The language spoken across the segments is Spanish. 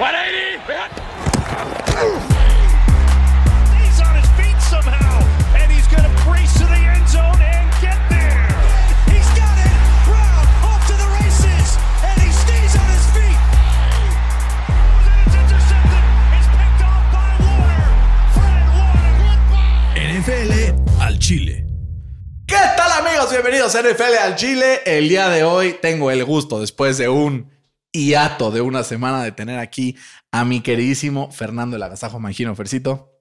He's on his feet somehow, and he's going to brace to the end zone and get there. He's got it. Brown off to the races, and he stays on his feet. And it's intercepted. It's picked off by Warner. Fred Warner. NFL al Chile. ¿Qué tal amigos? Bienvenidos a NFL al Chile. El día de hoy tengo el gusto, después de un hiato de una semana, de tener aquí a mi queridísimo Fernando el Agasajo Mangino. Fercito,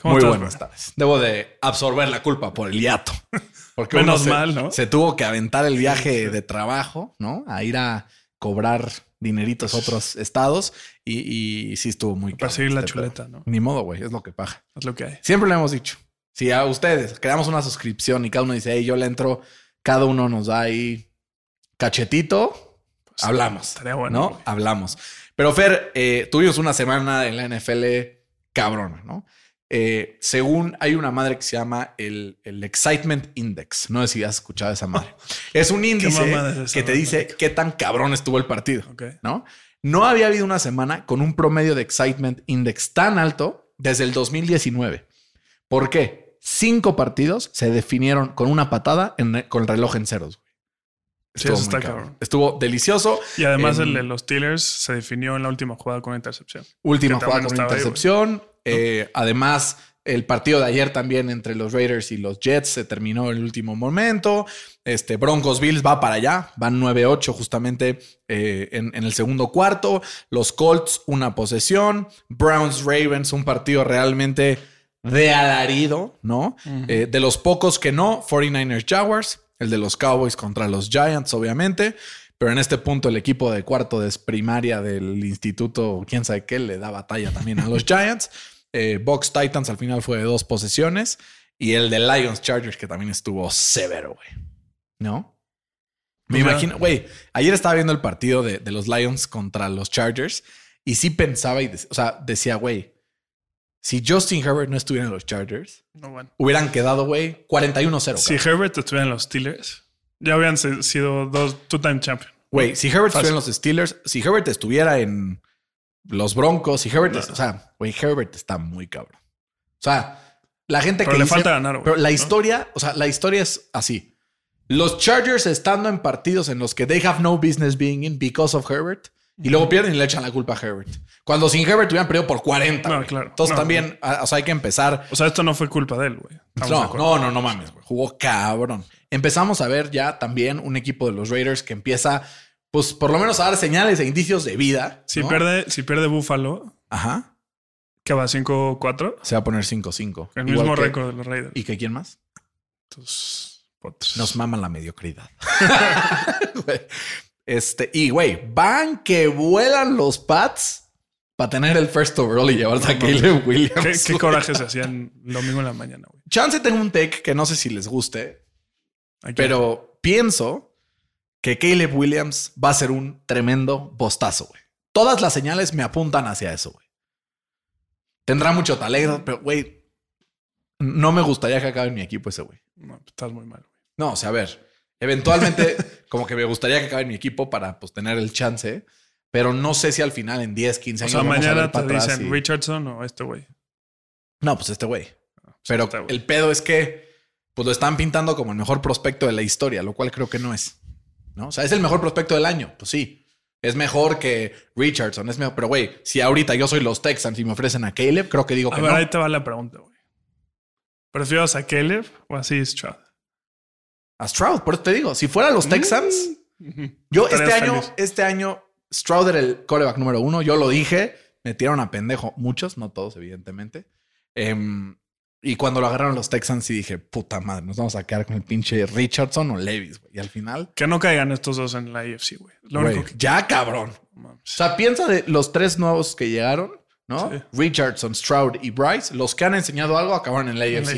¿Cómo muy estás, buenas bro? tardes. Debo de absorber la culpa por el hiato. Porque Menos uno se, mal, ¿no? se tuvo que aventar el viaje de trabajo, ¿no? A ir a cobrar dineritos a otros estados y, y sí estuvo muy Para seguir la este pedo. chuleta, ¿no? Ni modo, güey, es lo que paga. Es lo que hay. Siempre lo hemos dicho. Si a ustedes creamos una suscripción y cada uno dice, hey, yo le entro, cada uno nos da ahí cachetito, hablamos. Pues, estaría bueno, ¿No? güey. Hablamos. Pero Fer, eh, tuvimos una semana en la NFL cabrona, ¿no? Eh, según hay una madre que se llama el, el Excitement Index. No sé si has escuchado esa madre. Es un índice mamada es esa, que te dice qué tan cabrón estuvo el partido. ¿no? No había habido una semana con un promedio de excitement index tan alto desde el 2019. ¿Por qué? Cinco partidos se definieron con una patada en- con el reloj en ceros. Güey. Sí, Estuvo eso está cabrón. Estuvo delicioso. Y además En- el de los Steelers se definió en la última jugada con una intercepción. Última jugada con ahí, intercepción. Eh, además, el partido de ayer también entre los Raiders y los Jets se terminó en el último momento. Este Broncos Bills va para allá, van 9-8 justamente eh, en, en el segundo cuarto. Los Colts, una posesión. Browns Ravens, un partido realmente de alarido, ¿no? Eh, de los pocos que no, 49ers Jaguars, el de los Cowboys contra los Giants, obviamente. Pero en este punto el equipo de cuarto de primaria del instituto, quién sabe qué, le da batalla también a los Giants. Eh, Box Titans al final fue de dos posesiones. Y el de Lions Chargers, que también estuvo severo, güey. ¿No? Me Pues imagino, güey, ayer estaba viendo el partido de, de los Lions contra los Chargers y sí pensaba y, de- o sea, decía, güey, si Justin Herbert no estuviera en los Chargers, No, bueno. hubieran quedado, güey, 41-0. Si cabrón. Herbert estuviera en los Steelers, ya habían se- sido dos two-time champion. Güey, si Herbert Fácil. estuviera en los Steelers, si Herbert estuviera en los Broncos, si Herbert, No. o sea, güey, Herbert está muy cabrón. O sea, la gente Pero que le dice- falta ganar, güey, Pero la ¿no? historia, o sea, la historia es así. Los Chargers estando en partidos en los que they have no business being in because of Herbert y luego pierden y le echan la culpa a Herbert. Cuando sin Herbert hubieran perdido por 40. No, claro. Entonces No, también, o sea, hay que empezar. O sea, esto no fue culpa de él, güey. No, no, no, no mames, güey. Jugó cabrón. Empezamos a ver ya también un equipo de los Raiders que empieza, pues, por lo menos a dar señales e indicios de vida. Si, pierde, si pierde Buffalo, Ajá. que va 5-4, Se va a poner 5-5. el Igual mismo récord de los Raiders. ¿Y que quién más? Entonces, Potros. Nos maman la mediocridad. Este, y güey, van que vuelan los Pats para tener el first overall y llevarse a Caleb Williams. ¿Qué, qué coraje se hacían domingo en la mañana, güey. Chance tengo un take que no sé si les guste, Aquí. pero pienso que Caleb Williams va a ser un tremendo bostazo, güey. Todas las señales me apuntan hacia eso, güey. Tendrá mucho talento, pero güey, no me gustaría que acabe en mi equipo ese güey. No, estás muy mal, güey. No, o sea, a ver, eventualmente como que me gustaría que acabe en mi equipo para pues tener el chance, pero no sé si al final en 10, 15 O años sea, vamos a ver mañana te para atrás dicen y- Richardson o este güey. No, pues este güey. Pero este el pedo es que pues lo están pintando como el mejor prospecto de la historia, lo cual creo que no es. ¿No? O sea, es el mejor prospecto del año, pues sí. Es mejor que Richardson, es mejor, pero güey, si ahorita yo soy los Texans y me ofrecen a Caleb, creo que digo A que ver, no. ahí te va la pregunta, güey. ¿Prefieres a Caleb o a C. Stroud? A Stroud, por eso te digo, si fuera los Texans, Ujú. Yo este año, feliz. este año, Stroud era el coreback número uno. Yo lo dije, me tiraron a pendejo. Muchos, no todos, evidentemente. Em, y cuando lo agarraron los Texans, sí dije, puta madre, nos vamos a quedar con el pinche Richardson o Levis, güey. Y al final, Que no caigan estos dos en la AFC, güey. Lo güey, único que... ya cabrón. O sea, piensa de los tres nuevos que llegaron, ¿no? Sí. Richardson, Stroud y Bryce. Los que han enseñado algo acabaron en la En la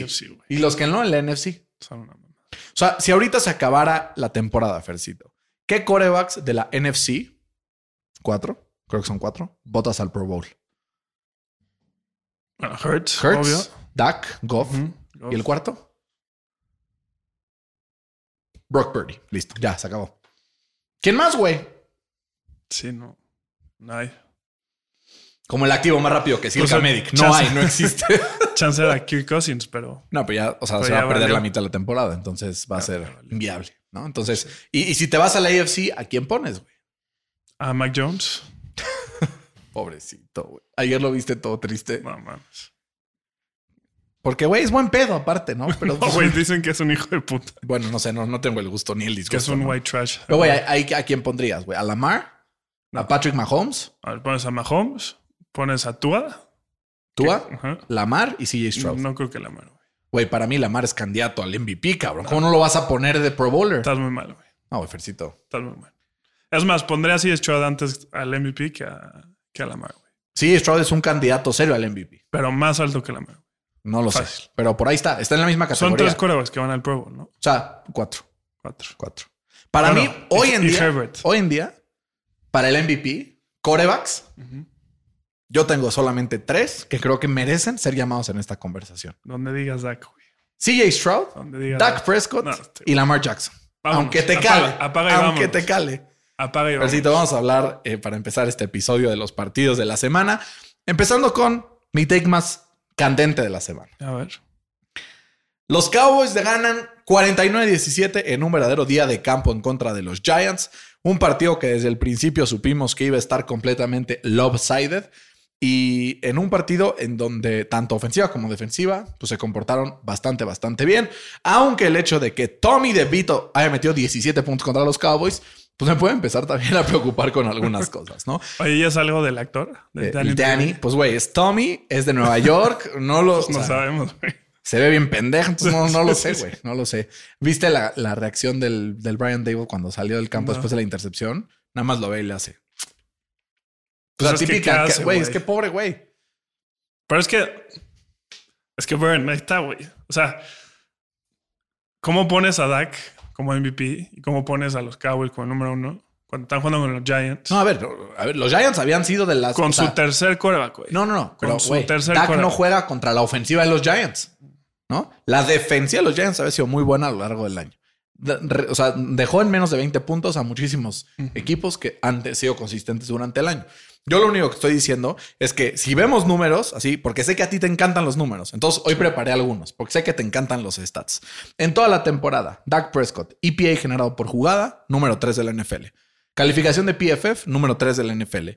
y los que no en la NFC. Son una mamada. O sea, si ahorita se acabara la temporada, Fercito, ¿qué corebacks de la NFC? Cuatro, creo que son cuatro, votas al Pro Bowl. Bueno, Hurts, Hurts, obvio. Dak, Goff. ¿Y el cuarto? Brock Purdy. Listo, ya se acabó. ¿Quién más, güey? Sí, no. No hay. Como el activo más rápido que Pues, Medic. No chance. hay, no existe. Chance era Kirk Cousins, pero No, pero ya, o sea, se va a perder valió. la mitad de la temporada, entonces va a ser inviable, ¿no? Entonces, y, y si te vas a la AFC, ¿a quién pones, güey? a Mac Jones. Pobrecito, güey. Ayer lo viste todo triste. No mames. Porque, güey, es buen pedo aparte, ¿no? Pero, No, güey, dicen que es un hijo de puta. bueno, no sé, no, no tengo el gusto ni el disgusto. Que es un ¿no? white trash. Pero, güey, ¿a, a quién pondrías, güey? ¿A Lamar? ¿A Patrick Mahomes? A ver, pones a Mahomes, pones a Tua. ¿Tua? ¿Lamar y CJ Stroud? No creo que la mano, güey. Güey, para mí Lamar es candidato al MVP, cabrón. ¿Cómo no lo vas a poner de Pro Bowler? Estás muy mal, güey. No, güey, Fercito. Estás muy mal. Es más, pondré así Stroud antes al MVP que a, que a Lamar, güey. Sí, Stroud es un candidato serio al MVP. Pero más alto que Lamar. No lo Fácil. sé. Pero por ahí está. Está en la misma Son categoría. tres corebacks que van al Pro Bowl, ¿no? O sea, cuatro. Cuatro. Cuatro. Para Bueno, mí, hoy en y día, Herbert. hoy en día, para el MVP, corebacks, yo tengo solamente tres que creo que merecen ser llamados en esta conversación. Donde digas Dak, güey. CJ Stroud, Dak Prescott No, este- y Lamar Jackson. Vámonos. Aunque te Apaga- cale. apaga y aunque vámonos. te cale. Apaga y vamos. Percito, vamos a hablar eh, para empezar este episodio de los partidos de la semana. Empezando con mi take más candente de la semana. A ver. Los Cowboys ganan 49-17 en un verdadero día de campo en contra de los Giants. Un partido que desde el principio supimos que iba a estar completamente lopsided. Y en un partido en donde tanto ofensiva como defensiva pues se comportaron bastante, bastante bien. Aunque el hecho de que Tommy DeVito haya metido 17 puntos contra los Cowboys, pues me puede empezar también a preocupar con algunas cosas, ¿no? Oye, ¿ya es algo del actor? De Eh, Danny, Danny. pues güey, es Tommy, es de Nueva York, no lo... No sea, sabemos, güey. se ve bien pendejo, entonces no, no lo sé, güey. No lo sé. ¿Viste la, la reacción del, del Brian Dable cuando salió del campo No. después de la intercepción? Nada más lo ve y le hace. Pues la es que, típica, es que pobre güey. Pero es que. Es que, Burn, ahí está, güey. O sea, ¿cómo pones a Dak como MVP y cómo pones a los Cowboys como número uno cuando están jugando con los Giants? No, a ver, a ver, los Giants habían sido de las. con o su tercer coreback, güey. No, no, no. con Pero, su güey, tercer Dak no juega contra la ofensiva de los Giants. ¿No? La defensiva de los Giants había sido muy buena a lo largo del año. De- re- o sea, dejó en menos de 20 puntos a muchísimos equipos que han sido consistentes durante el año. Yo lo único que estoy diciendo es que si vemos números, así, porque sé que a ti te encantan los números, entonces hoy preparé algunos, porque sé que te encantan los stats. En toda la temporada, Dak Prescott, EPA generado por jugada, número 3 de la NFL. Calificación de PFF, número 3 de la NFL.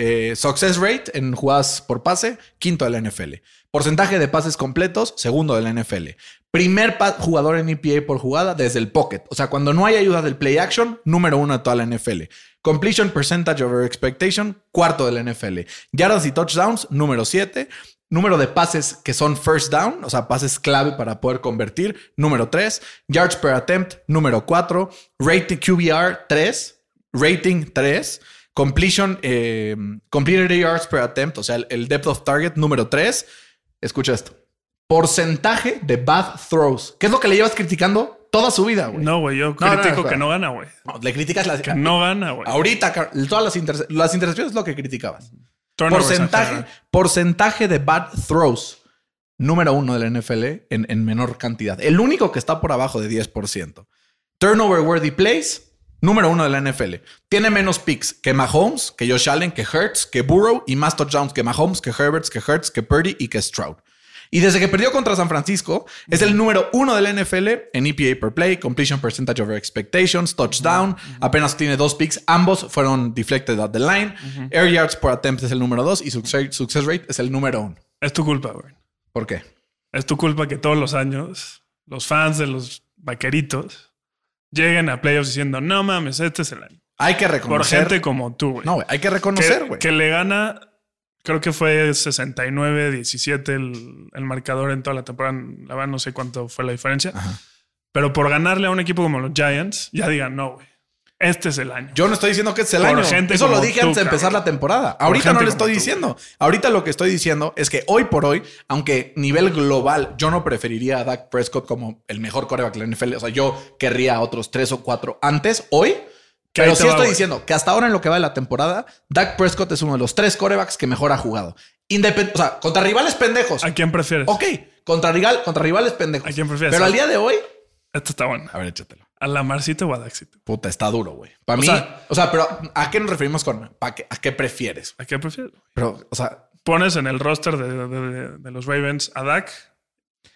Eh, success rate en jugadas por pase, quinto de la NFL. Porcentaje de pases completos, segundo de la NFL. Primer jugador en EPA por jugada desde el pocket. O sea, cuando no hay ayuda del play action, número uno de toda la NFL. Completion percentage over expectation, cuarto de la NFL. Yardas y touchdowns, número 7. Número de pases que son first down, o sea, pases clave para poder convertir, número 3. Yards per attempt, número 4. Rating QBR, 3. Rating, 3. Completion, eh, completed yards per attempt, o sea, el, el depth of target, número 3. Escucha esto. Porcentaje de bad throws. ¿Qué es lo que le llevas criticando toda su vida, güey? No, güey, yo No, no, critico que no gana, güey. No, le criticas las... Que no gana, güey. Ahorita, todas las, interce- las intercepciones es lo que criticabas. Turnovers en Porcentaje, porcentaje de bad throws. Número uno de la NFL en, en menor cantidad. El único que está por abajo de 10%. Turnover worthy plays. Número uno de la NFL. Tiene menos picks que Mahomes, que Josh Allen, que Hurts, que Burrow y más touchdowns que Mahomes, que Herberts, que Hurts, que Purdy y que Stroud. Y desde que perdió contra San Francisco, es el número uno de la NFL en EPA per play, completion percentage over expectations, touchdown. Apenas tiene dos picks. Ambos fueron deflected at the line. Air yards per attempt es el número dos y success, rate es el número uno. Es tu culpa, güey. ¿Por qué? Es tu culpa que todos los años los fans de los vaqueritos lleguen a playoffs diciendo, no mames, este es el año. Hay que Por reconocer. gente como tú, güey. no, güey, hay que reconocer, que, güey. que le gana, creo que fue 69-17 el, el marcador en toda la temporada. La verdad no sé cuánto fue la diferencia. Pero por ganarle a un equipo como los Giants, ya digan, no, güey. Este es el año. Yo no estoy diciendo que es el Por año. gente Eso lo dije tú, antes de empezar cabrón. la temporada. Ahorita no le estoy tú, diciendo. Ahorita lo que estoy diciendo es que hoy por hoy, aunque nivel global, yo no preferiría a Dak Prescott como el mejor coreback de la NFL. O sea, yo querría a otros tres o cuatro antes, hoy. Pero sí estoy diciendo que hasta ahora en lo que va de la temporada, Dak Prescott es uno de los tres corebacks que mejor ha jugado. Independ o sea, contra rivales pendejos. ¿A quién prefieres? Ok, contra, rival, contra rivales pendejos. ¿A quién prefieres? Pero al día de hoy. Esto está bueno. A ver, échatelo. ¿A la Marcito o a Daxito? Puta, está duro, güey. Para mí, sea- o sea, pero ¿a qué nos referimos con pa' qué- a qué prefieres? ¿A qué prefieres? Pero, o sea, Pones en el roster de, de- de- de los Ravens a Dak,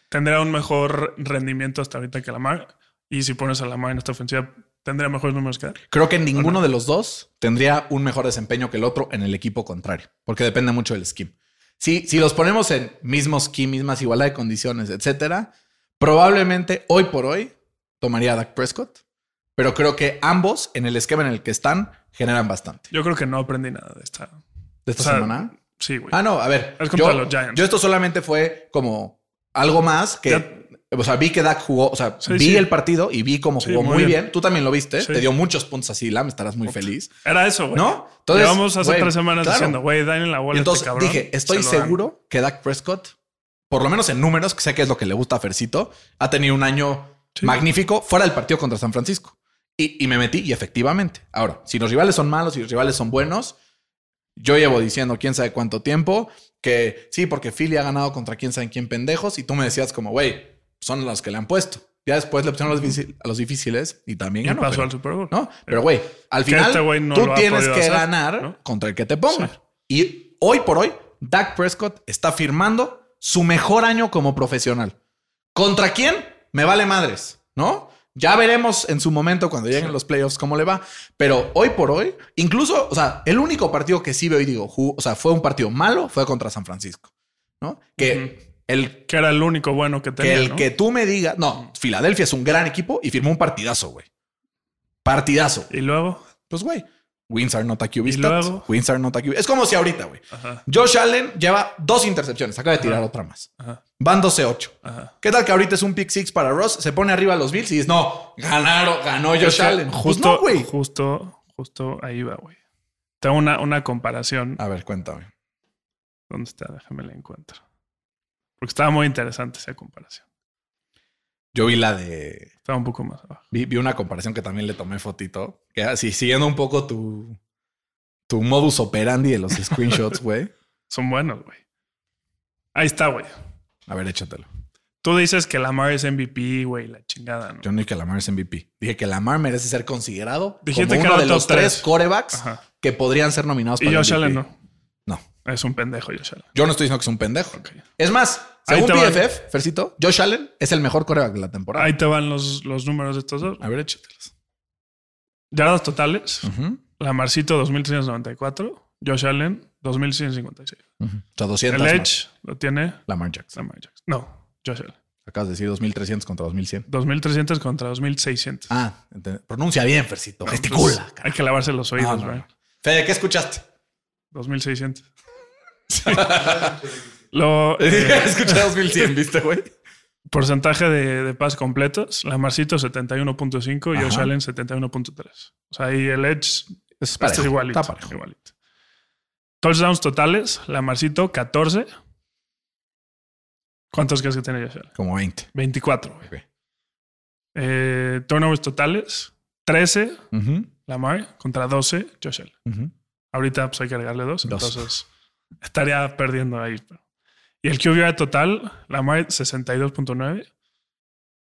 tendrá un mejor rendimiento hasta ahorita que Lamar. Y si pones a Lamar en esta ofensiva, tendría mejores números que Dak. creo que ninguno de los dos tendría un mejor desempeño que el otro en el equipo contrario, porque depende mucho del scheme. Si, si los ponemos en mismo scheme, mismas igualdad de condiciones, etcétera, probablemente hoy por hoy tomaría a Dak Prescott, pero creo que ambos en el esquema en el que están generan bastante. Yo creo que no aprendí nada de esta. ¿De esta o sea, semana? Sí, güey. Ah, no, a ver. Es yo, los Giants. Yo esto solamente fue como algo más que. Ya- o sea, vi que Dak jugó, o sea, Sí, vi sí. el partido y vi cómo Sí, jugó muy muy bien. bien. Tú también lo viste. Sí. Te dio muchos puntos así, Lam, estarás muy feliz. Era eso, güey. ¿No? Entonces, Llevamos hace güey, tres semanas claro. diciendo, güey, en la bola. Este entonces cabrón, dije, estoy se lo dan. seguro que Dak Prescott, por lo menos en números, que sé que es lo que le gusta a Fercito, ha tenido un año Sí. magnífico fuera del partido contra San Francisco. Y, y me metí y efectivamente. Ahora, si los rivales son malos y los rivales son buenos, yo llevo diciendo quién sabe cuánto tiempo que sí, porque Philly ha ganado contra quién sabe quién pendejos y tú me decías como, güey, son los que le han puesto. Ya después le pusieron a los, difícil- a los difíciles y también Y ganó. pasó pero- al Super Bowl. ¿no? Pero güey, al final este no tú tienes que hacer, ganar ¿no? contra el que te ponga. Sí. Y hoy por hoy, Dak Prescott está firmando su mejor año como profesional. ¿Contra quién? Me vale madres, ¿no? Ya veremos en su momento cuando lleguen los playoffs cómo le va. Pero hoy por hoy, incluso, o sea, el único partido que sí veo y digo, o sea, fue un partido malo, fue contra San Francisco, ¿no? Que el Que era el único bueno que que tenía. el ¿no? que tú me digas, no, Filadelfia es un gran equipo y firmó un partidazo, güey. Partidazo. Y luego. Pues, güey, wins are not a QB ¿Y stats. Wins are not a QB. Es como si ahorita, güey. Josh Allen lleva dos intercepciones. Acaba de tirar otra más. Ajá. Van 12-8. Ajá. ¿Qué tal que ahorita es un pick six para Ross? Se pone arriba a los Bills y dices, no, ganaron, ganó Josh que Allen. Pues Justo, no, justo, justo ahí va, güey. Tengo una, una comparación. A ver, cuéntame. ¿Dónde está? Déjame la encuentro. Porque estaba muy interesante esa comparación. Yo vi la de. Estaba un poco más abajo. Vi, vi una comparación que también le tomé fotito. Que así, siguiendo un poco tu, tu modus operandi de los screenshots, güey. Son buenos, güey. Ahí está, güey. A ver, échatelo. Tú dices que Lamar es MVP, güey, la chingada, ¿no? Yo no dije que Lamar es MVP. Dije que Lamar merece ser considerado Dijiste como uno de los tres tres. corebacks Ajá. que podrían ser nominados Y para el Josh MVP. Allen no. Es un pendejo, Josh Allen. yo no estoy diciendo que es un pendejo. Es más, según. PFF, Fercito, Josh Allen es el mejor coreback de la temporada. Ahí te van los, los números de estos dos. A ver, échatelos. Yardas totales. Ujú, Lamarcito 2394. Josh Allen 2656. ujú. O sea, 200 El más. Edge lo tiene Lamar Jackson. Lamar Jackson. No, Josh Allen. Acabas de decir 2300 contra 2100. 2300 contra 2600. Ah, pronuncia bien, Fercito. Pues, Gesticula. cara. hay que lavarse los oídos, No, no. Fede, ¿qué escuchaste? 2600. Lo, eh, Escuché 2100, ¿viste, güey? porcentaje de, de pases completos. Lamarcito 71.5 y Josh Ajá. Allen 71.3. O sea, ahí el Edge Es parejo, es igualito. está parejo. igualito. Touchdowns totales. Lamarcito 14. ¿Cuántos crees que tiene Josh Allen? Como 20. 24, güey. Ok. Eh, turnovers totales. 13 Ujú, Lamar contra 12 Josh Allen. ujú. Ahorita pues hay que agregarle dos, Dos. entonces estaría perdiendo ahí. Y el QBR total, Lamar 62.9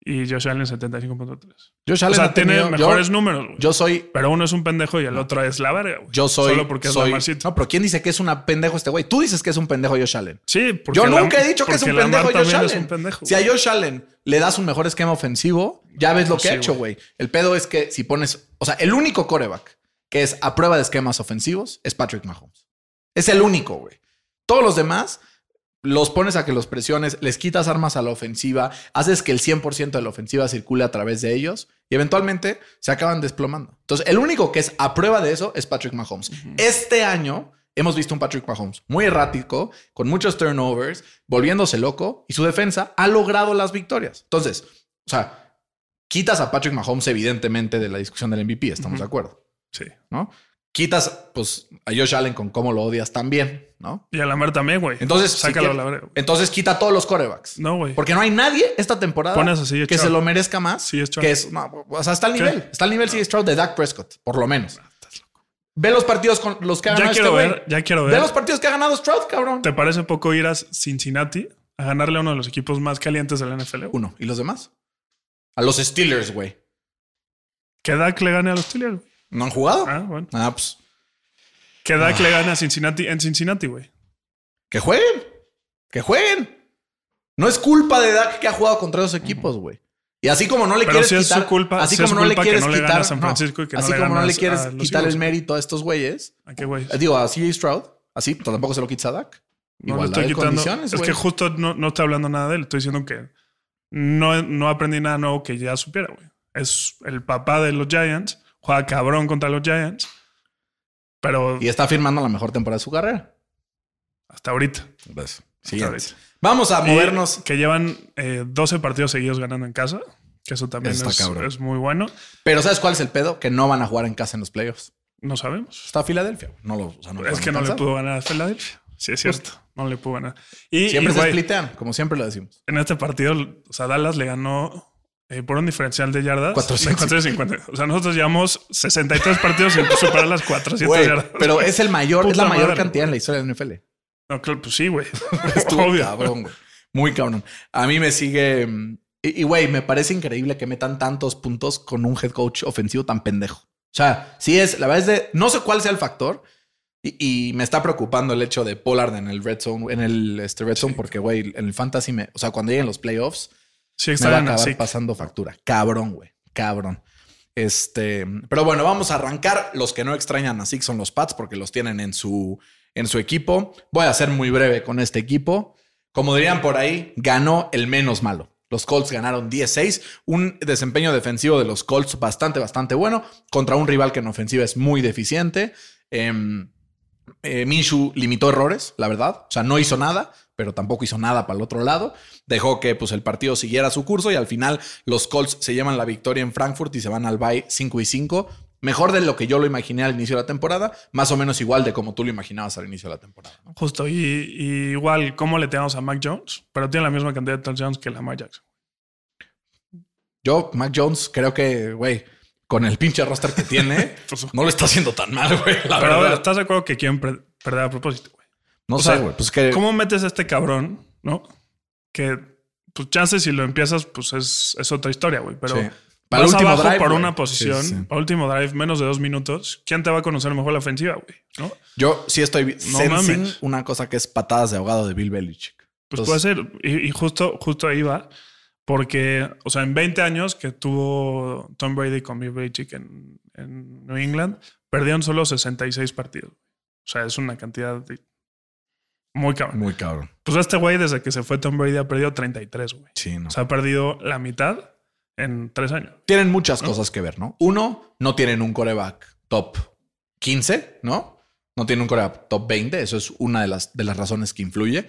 y Josh Allen 75.3. Josh O Allen sea, ha tiene tenido- mejores yo, números, güey. yo soy Pero uno es un pendejo y el otro es la verga. Yo soy. Solo porque es soy- Lamarcito. No, pero ¿quién dice que es una pendejo este güey? Tú dices que es un pendejo Josh Allen. Sí, porque Yo nunca he dicho que es un pendejo Josh Allen. es un pendejo. si a. Josh Allen le das un mejor esquema ofensivo, ya ves lo que Sí, ha hecho, güey. El pedo es que si pones. O sea, el único coreback que es a prueba de esquemas ofensivos es Patrick Mahomes. Es el único, güey. Todos los demás los pones a que los presiones, les quitas armas a la ofensiva, haces que el 100% de la ofensiva circule a través de ellos y eventualmente se acaban desplomando. Entonces, el único que es a prueba de eso es Patrick Mahomes. Este año hemos visto un Patrick Mahomes muy errático, con muchos turnovers, volviéndose loco y su defensa ha logrado las victorias. Entonces, o sea, quitas a Patrick Mahomes evidentemente de la discusión del MVP, estamos de acuerdo, Sí. ¿no? Quitas pues a Josh Allen con cómo lo odias también, ¿no? Y a Lamar también, güey. Entonces, si sácalo a quiere-. Entonces quita a todos los corebacks. No, güey. Porque no hay nadie esta temporada Pones a CJ que se lo merezca más. Sí, es Stroud. que es, no, o sea, está al ¿Qué? nivel. Está al nivel CJ Stroud de Dak Prescott, por lo menos. Ve los partidos con los que ha Ya ganado quiero este ver, güey. ya quiero Ve ver. los partidos que ha ganado Stroud, cabrón. ¿Te parece poco ir a Cincinnati a ganarle a uno de los equipos más calientes de la NFL? Uno. ¿Y los demás? A los Steelers, güey. Que Dak le gane a los Steelers. güey. ¿No han jugado? Ah, bueno. Ah, pues Que Dak le gane a Cincinnati en Cincinnati, güey. que jueguen. Que jueguen. No es culpa de Dak que ha jugado contra esos equipos, güey. Y así como no le Pero quieres es quitar, su culpa- así como no le quieres no quitar a San no. Francisco y que no así como no le quieres quitar el mérito a estos güeyes, ¿A qué güey? eh, digo a CJ Stroud, así tampoco se lo quitas a Dak. No le Igualdad estoy de quitando. es que justo no, no estoy hablando nada de él. Estoy diciendo que no, no aprendí nada nuevo que ya supiera, güey. Es el papá de los Giants. Juega cabrón contra los Giants. Pero Y está firmando la mejor temporada de su carrera. hasta ahorita. Pues, ahorita. Vamos a Y movernos. que llevan eh, 12 partidos seguidos ganando en casa. Que eso también Está es, cabrón. es muy bueno. Pero ¿sabes cuál es el pedo? Que no van a jugar en casa en los playoffs. No sabemos. Está Filadelfia. No lo, o sea, no es que no le pudo ganar a Philadelphia. Sí, es cierto. No le pudo ganar. Y, Siempre y, se güey, splitean, como siempre lo decimos. en este partido, o sea, Dallas le ganó eh, por un diferencial de yardas. 450. de 450. O sea, nosotros llevamos 63 partidos sin superar las 400 Güey, yardas. pero es el mayor, es la mayor madre, cantidad en la historia del NFL. No, claro, pues sí, güey. Estuvo Obvio. cabrón, güey. Muy cabrón. A mí me sigue. mm, Y, y, güey, me parece increíble que metan tantos puntos con un head coach ofensivo tan pendejo. O sea, sí es, la verdad es de. No sé cuál sea el factor. Y, y me está preocupando el hecho de Pollard en el red zone, en el este, red zone, porque, güey, en el fantasy me. O sea, cuando lleguen los playoffs, Sí, me va a acabar pasando factura. Cabrón, güey. Cabrón. Este, pero bueno, vamos a arrancar. Los que no extrañan así son los Pats porque los tienen en su, en su equipo. Voy a ser muy breve con este equipo. Como dirían por ahí, ganó el menos malo. Los Colts ganaron 16, un desempeño defensivo de los Colts bastante, bastante bueno contra un rival que en ofensiva es muy deficiente. Em, eh, Minshew limitó errores, la verdad. O sea, no hizo nada, pero tampoco hizo nada para el otro lado. Dejó que pues, el partido siguiera su curso y al final los Colts se llevan la victoria en Frankfurt y se van al bye 5 y 5. Mejor de lo que yo lo imaginé al inicio de la temporada, más o menos igual de como tú lo imaginabas al inicio de la temporada. ¿no? Justo. Y, y igual, ¿cómo le tenemos a Mac Jones? Pero tiene la misma cantidad de touchdowns que Lamar Jackson. Yo, Mac Jones, creo que, güey, con el pinche roster que tiene, Pues, no lo está haciendo tan mal, güey. La pero verdad. ¿estás de acuerdo que quieren perder a propósito? No o sé, güey. Pues que. ¿Cómo metes a este cabrón, no? Que, pues, chances si lo empiezas, pues es, es otra historia, güey. Pero Sí. para el último último drive, por una posición, Sí, sí. para último drive, menos de dos minutos, ¿quién te va a conocer mejor la ofensiva, güey? ¿No? Yo sí estoy No mames. una cosa que es patadas de ahogado de Bill Belichick. Pues Entonces- puede ser. Y, y justo, justo ahí va. Porque, o sea, en 20 años que tuvo Tom Brady con Bill Belichick en, en New England, perdieron solo 66 partidos. O sea, es una cantidad de- muy cabrón. Muy cabrón. Pues este güey, desde que se fue Tom Brady, ha perdido 33, güey. Sí, no. O sea, ha perdido la mitad en tres años. tienen muchas cosas que ver, ¿no? Uno, no tienen un coreback top 15, ¿no? No tienen un coreback top 20. Eso es una de las, de las razones que influye.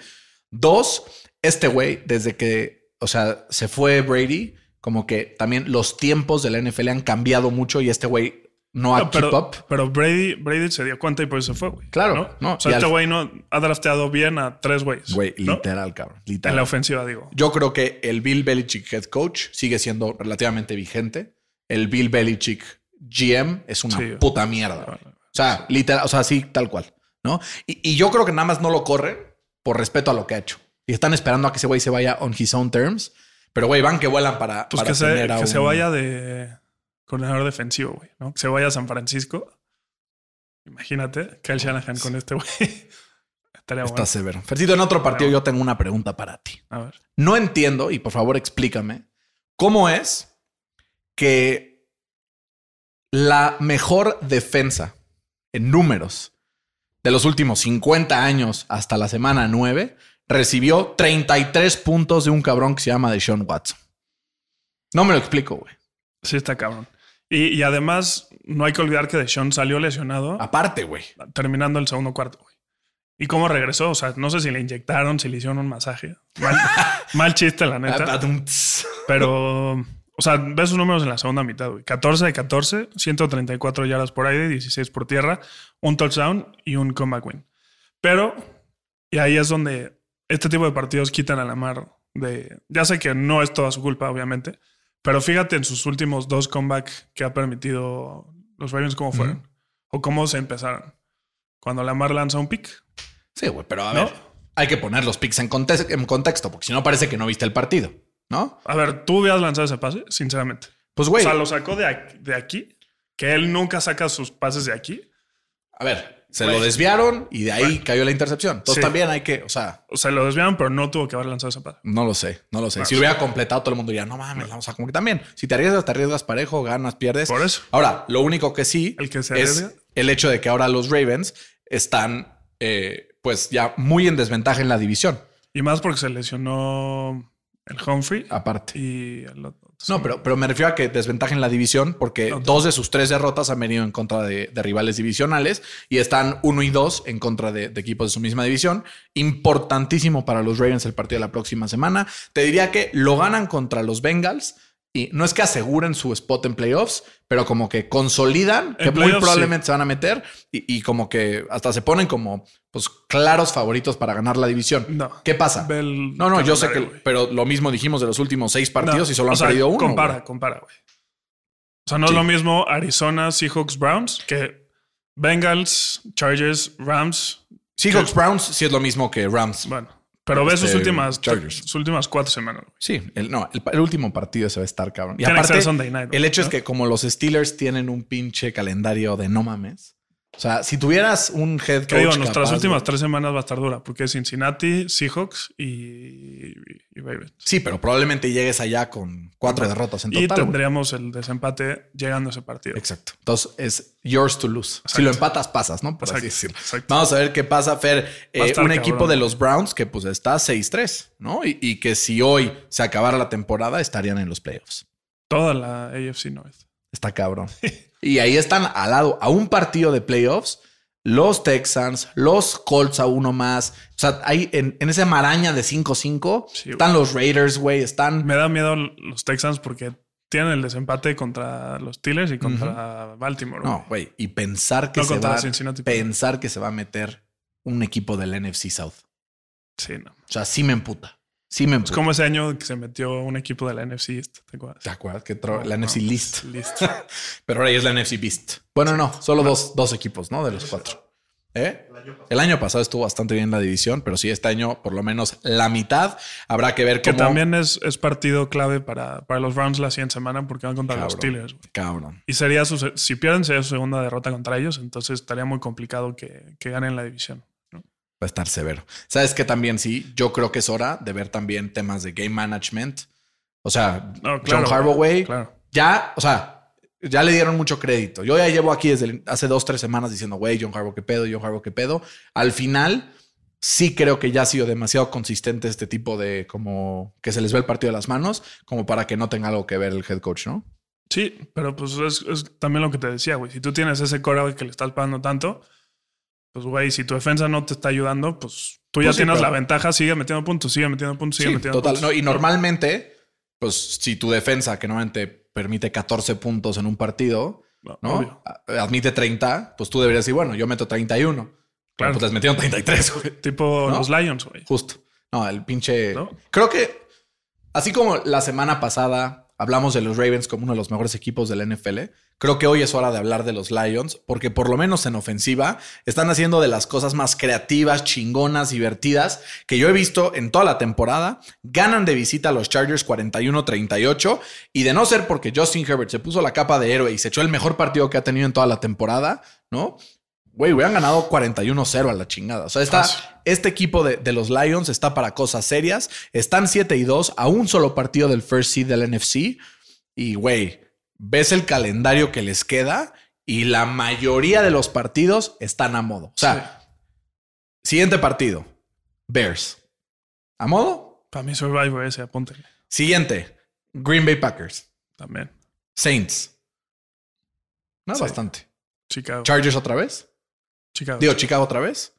Dos, este güey, desde que, o sea, se fue Brady, como que también los tiempos de la NFL han cambiado mucho y este güey no ha No, keep pero, up. pero Brady, Brady se dio cuenta y por eso se fue, güey. Claro, ¿no? no, O sea, este al- güey no ha drafteado bien a tres güeyes. Güey, ¿no? literal, cabrón. En Literal. la ofensiva, digo. Yo creo que el Bill Belichick head coach sigue siendo relativamente vigente. El Bill Belichick GM es una Sí. puta mierda. O sea, literal, o sea, sí, tal cual, ¿no? Y, y yo creo que nada más no lo corren por respeto a lo que ha hecho. Y están esperando a que ese güey se vaya on his own terms. Pero, güey, van que vuelan para, Pues para que, se, tener a que se vaya de coordinador defensivo, güey, ¿no? Que se vaya a San Francisco. Imagínate, Kyle Shanahan con este güey. Estaría Está bueno. severo. Fercito, en otro partido yo tengo una pregunta para ti. A ver. No entiendo, y por favor explícame, cómo es que la mejor defensa en números de los últimos 50 años hasta la semana 9 recibió 33 puntos de un cabrón que se llama Deshaun Watson. No me lo explico, güey. Sí, está cabrón. Y, y además, no hay que olvidar que Deshaun salió lesionado Aparte, güey. terminando el segundo cuarto, güey. ¿Y cómo regresó? O sea, no sé si le inyectaron, si le hicieron un masaje. Mal, mal chiste, la neta. Pero, o sea, ves sus números en la segunda mitad, güey. 14 de 14, 134 yardas por aire, 16 por tierra, un touchdown y un comeback win. Pero, y ahí es donde este tipo de partidos quitan a la mar de... Ya sé que no es toda su culpa, obviamente, pero fíjate en sus últimos dos comebacks que ha permitido los Ravens cómo fueron. O cómo se empezaron. Cuando Lamar lanza un pick. Sí, güey, pero a ¿No? ver, hay que poner los picks en, en contexto, porque si no parece que no viste el partido, ¿no? A ver, ¿tú hubieras lanzado ese pase? Sinceramente. Pues, O güey, sea, lo sacó de aquí, de aquí, que él nunca saca sus pases de aquí. a ver, se Güey. lo desviaron y de ahí Bueno. cayó la intercepción. Entonces Sí. también hay que, o sea, O sea, lo desviaron, pero no tuvo que haber lanzado ese pase. no lo sé, no lo sé. Bueno. Si lo hubiera completado, todo el mundo diría, no mames, o sea, como que también, si te arriesgas, te arriesgas parejo, ganas, pierdes. Por eso. Ahora, lo único que sí El que se es arriesga. el hecho de que ahora los Ravens están, eh, pues ya muy en desventaja en la división. Y más porque se lesionó el Humphrey Aparte. y el otro. No, pero, pero me refiero a que desventaja en la división porque dos de sus tres derrotas han venido en contra de, de rivales divisionales y están uno y dos en contra de, de equipos de su misma división. Importantísimo para los Ravens el partido de la próxima semana. Te diría que lo ganan contra los Bengals y no es que aseguren su spot en playoffs, pero como que consolidan que muy probablemente se van a meter y, y como que hasta se ponen como pues claros favoritos para ganar la división. No. ¿Qué pasa? No, no, yo sé que, pero lo mismo dijimos de los últimos seis partidos No, y solo o han sea, perdido uno. Compara, compara, güey. O sea, no Sí. es lo mismo Arizona, Seahawks, Browns que Bengals, Chargers, Rams. Seahawks Browns sí es lo mismo que Rams. Bueno, pero ve sus Este, últimas, Chargers. sus últimas cuatro semanas. güey. Sí, el, no, el, el último partido se va a estar cabrón. Y aparte, night, el hecho ¿no? es que como los Steelers tienen un pinche calendario de no mames. O sea, si tuvieras un head coach. digo, nuestras capaz, últimas güey- tres semanas va a estar dura porque es Cincinnati, Seahawks y, y, y Ravens. Sí, pero probablemente llegues allá con cuatro derrotas en Y total. güey. tendríamos el desempate llegando a ese partido. Exacto. Entonces es yours to lose. Si lo empatas, pasas, ¿no? Por así decirlo. Vamos a ver qué pasa, Fer. Eh, un cabrón. equipo de los Browns que pues está 6-3, ¿no? Y, y que si hoy se acabara la temporada, estarían en los playoffs. Toda la AFC North. Está cabrón. y ahí están al lado, a un partido de playoffs, los Texans, los Colts a uno más. O sea, ahí en, en esa maraña de 5-5 Sí, están los Raiders, güey. Están. Me da miedo los Texans porque tienen el desempate contra los Steelers y contra Baltimore. No, güey. Y pensar que No se va. Cincinnati. Pensar que se va a meter un equipo del NFC South. Sí, no. O sea, sí me emputa. Sí me Es como ese año que se metió un equipo de la NFC East. ¿Te acuerdas? ¿Te acuerdas? Que la No, NFC List. List. Pero ahora ya es la NFC Beast. Bueno, no, solo dos, dos equipos, ¿no? De los cuatro. ¿Eh? El año pasado estuvo bastante bien la división, pero sí, este año por lo menos la mitad. Habrá que ver Que cómo. también es, es partido clave para, para los Browns la siguiente semana porque van contra los. Steelers. güey. Cabrón. Y sería su, si pierden, sería su segunda derrota contra ellos. Entonces estaría muy complicado que, que ganen la división. Va a estar severo. Sabes que también sí, yo creo que es hora de ver también temas de game management. O sea, No, claro, John Harbaugh, güey, Claro. ya, o sea, ya le dieron mucho crédito. Yo ya llevo aquí desde hace dos, tres semanas diciendo, güey, John Harbaugh, qué pedo, John Harbaugh, qué pedo. Al final, sí creo que ya ha sido demasiado consistente este tipo de como que se les ve el partido de las manos, como para que no tenga algo que ver el head coach, ¿no? Sí, pero pues es, es también lo que te decía, güey. Si tú tienes ese core que le estás pagando tanto, pues güey, si tu defensa no te está ayudando, pues tú ya Pues sí, tienes pero- la ventaja, sigue metiendo puntos, sigue metiendo puntos, sigue Sí, metiendo total. puntos. No, y normalmente, pues si tu defensa, que normalmente permite 14 puntos en un partido, No, Admite 30, pues tú deberías decir, bueno, yo meto 31. Claro. Claro. Pues les metieron 33, güey. Tipo ¿No? los Lions, güey. Justo. No, el pinche. Creo que así como la semana pasada hablamos de los Ravens como uno de los mejores equipos del NFL, creo que hoy es hora de hablar de los Lions, porque por lo menos en ofensiva están haciendo de las cosas más creativas, chingonas, divertidas que yo he visto en toda la temporada. Ganan de visita a los Chargers 41-38 y de no ser porque Justin Herbert se puso la capa de héroe y se echó el mejor partido que ha tenido en toda la temporada, ¿no? Güey, hubieran ganado 41-0 a la chingada. O sea, está, Fácil. este equipo de, de los Lions está para cosas serias. Están 7 y 2 a un solo partido del first seed del NFC. Y, güey, ves el calendario que les queda y la mayoría de los partidos están a modo. O sea, siguiente partido, Bears. ¿A modo? Para mí Survivor ese, apúntenle. Siguiente, Green Bay Packers. También. Saints. No, Sí. bastante. Chicago. Chargers otra vez. Chicago. Digo, Chicago otra vez.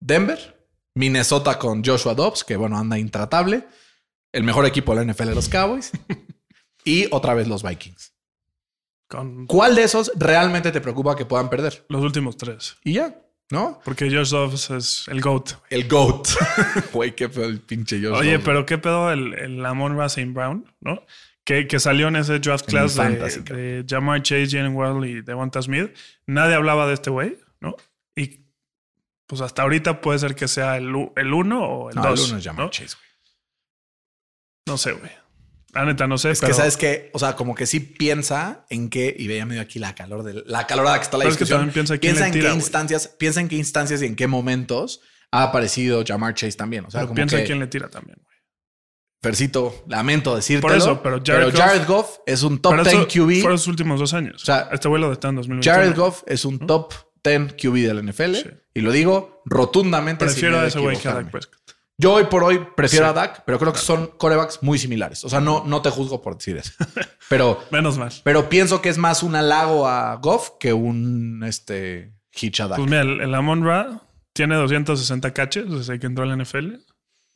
Denver. Minnesota con Joshua Dobbs, que bueno, anda intratable. El mejor equipo de la NFL de los Cowboys. y otra vez los Vikings. Con ¿Cuál de esos realmente te preocupa que puedan perder? los últimos tres. Y ya, ¿no? Porque Josh Dobbs es el GOAT. El GOAT. Güey, qué feo el pinche Josh Oye, Dobbs. pero qué pedo el, el Amon Racing Brown, ¿no? Que, que salió en ese draft class de, de Jamar Chase, Jalen Ward y Devonta Smith. Nadie hablaba de este güey, ¿no? Y pues hasta ahorita puede ser que sea el, el uno o el No, el dos. uno es Jamar ¿no? Chase, güey. No sé, güey. La neta, no sé. Es que sabes que, o sea, como que sí piensa en qué, y veía medio aquí la calor de la calorada que está la Pero es que piensa quién piensa le en tira, qué instancias, piensa en qué instancias y en qué momentos ha aparecido Jamar Chase también. O sea, Pero como piensa que, quién le tira también, güey. Percito, lamento decirte. Por eso, pero Jared Jared, Goff, es un top Pero 10 eso QB. Fueron los últimos dos años. O sea, este vuelo está en 2021. Jared Goff es un top 10 QB de la NFL. Sí. Y lo digo rotundamente. Prefiero a ese güey que a. Dak Prescott. Yo hoy por hoy prefiero Sí. a Dak, pero creo que son corebacks muy similares. O sea, no, no te juzgo por decir eso. Pero, Menos mal. pero pienso que es más un halago a Goff que un este, hitch a Dak. Pues mira, el, el Amon Ra tiene 260 catches desde que entró a la NFL.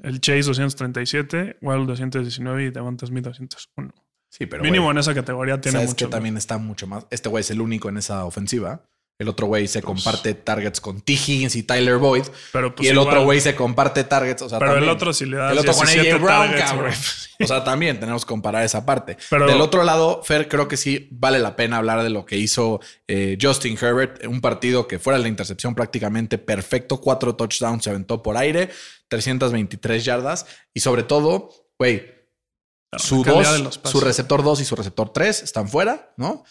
El Chase 237, Wild 219 y Devonta Smith 201. sí, pero Mínimo en esa categoría tiene sabes mucho. que también está mucho más. Este güey es el único en esa ofensiva. El otro güey se comparte targets con T. Higgins y Tyler Boyd. Pero pues y el igual- otro güey se comparte targets. O sea, Pero el también. otro si le das El otro con 17 AJ Brown, cabrón. O sea, también tenemos que comparar esa parte. Pero- Del otro lado, Fer, creo que sí vale la pena hablar de lo que hizo eh, Justin Herbert. Un partido que fuera la intercepción prácticamente perfecto. Cuatro touchdowns se aventó por aire, 323 yardas. Y sobre todo, güey, su, dos, su receptor 2 y su receptor 3 están fuera, ¿no?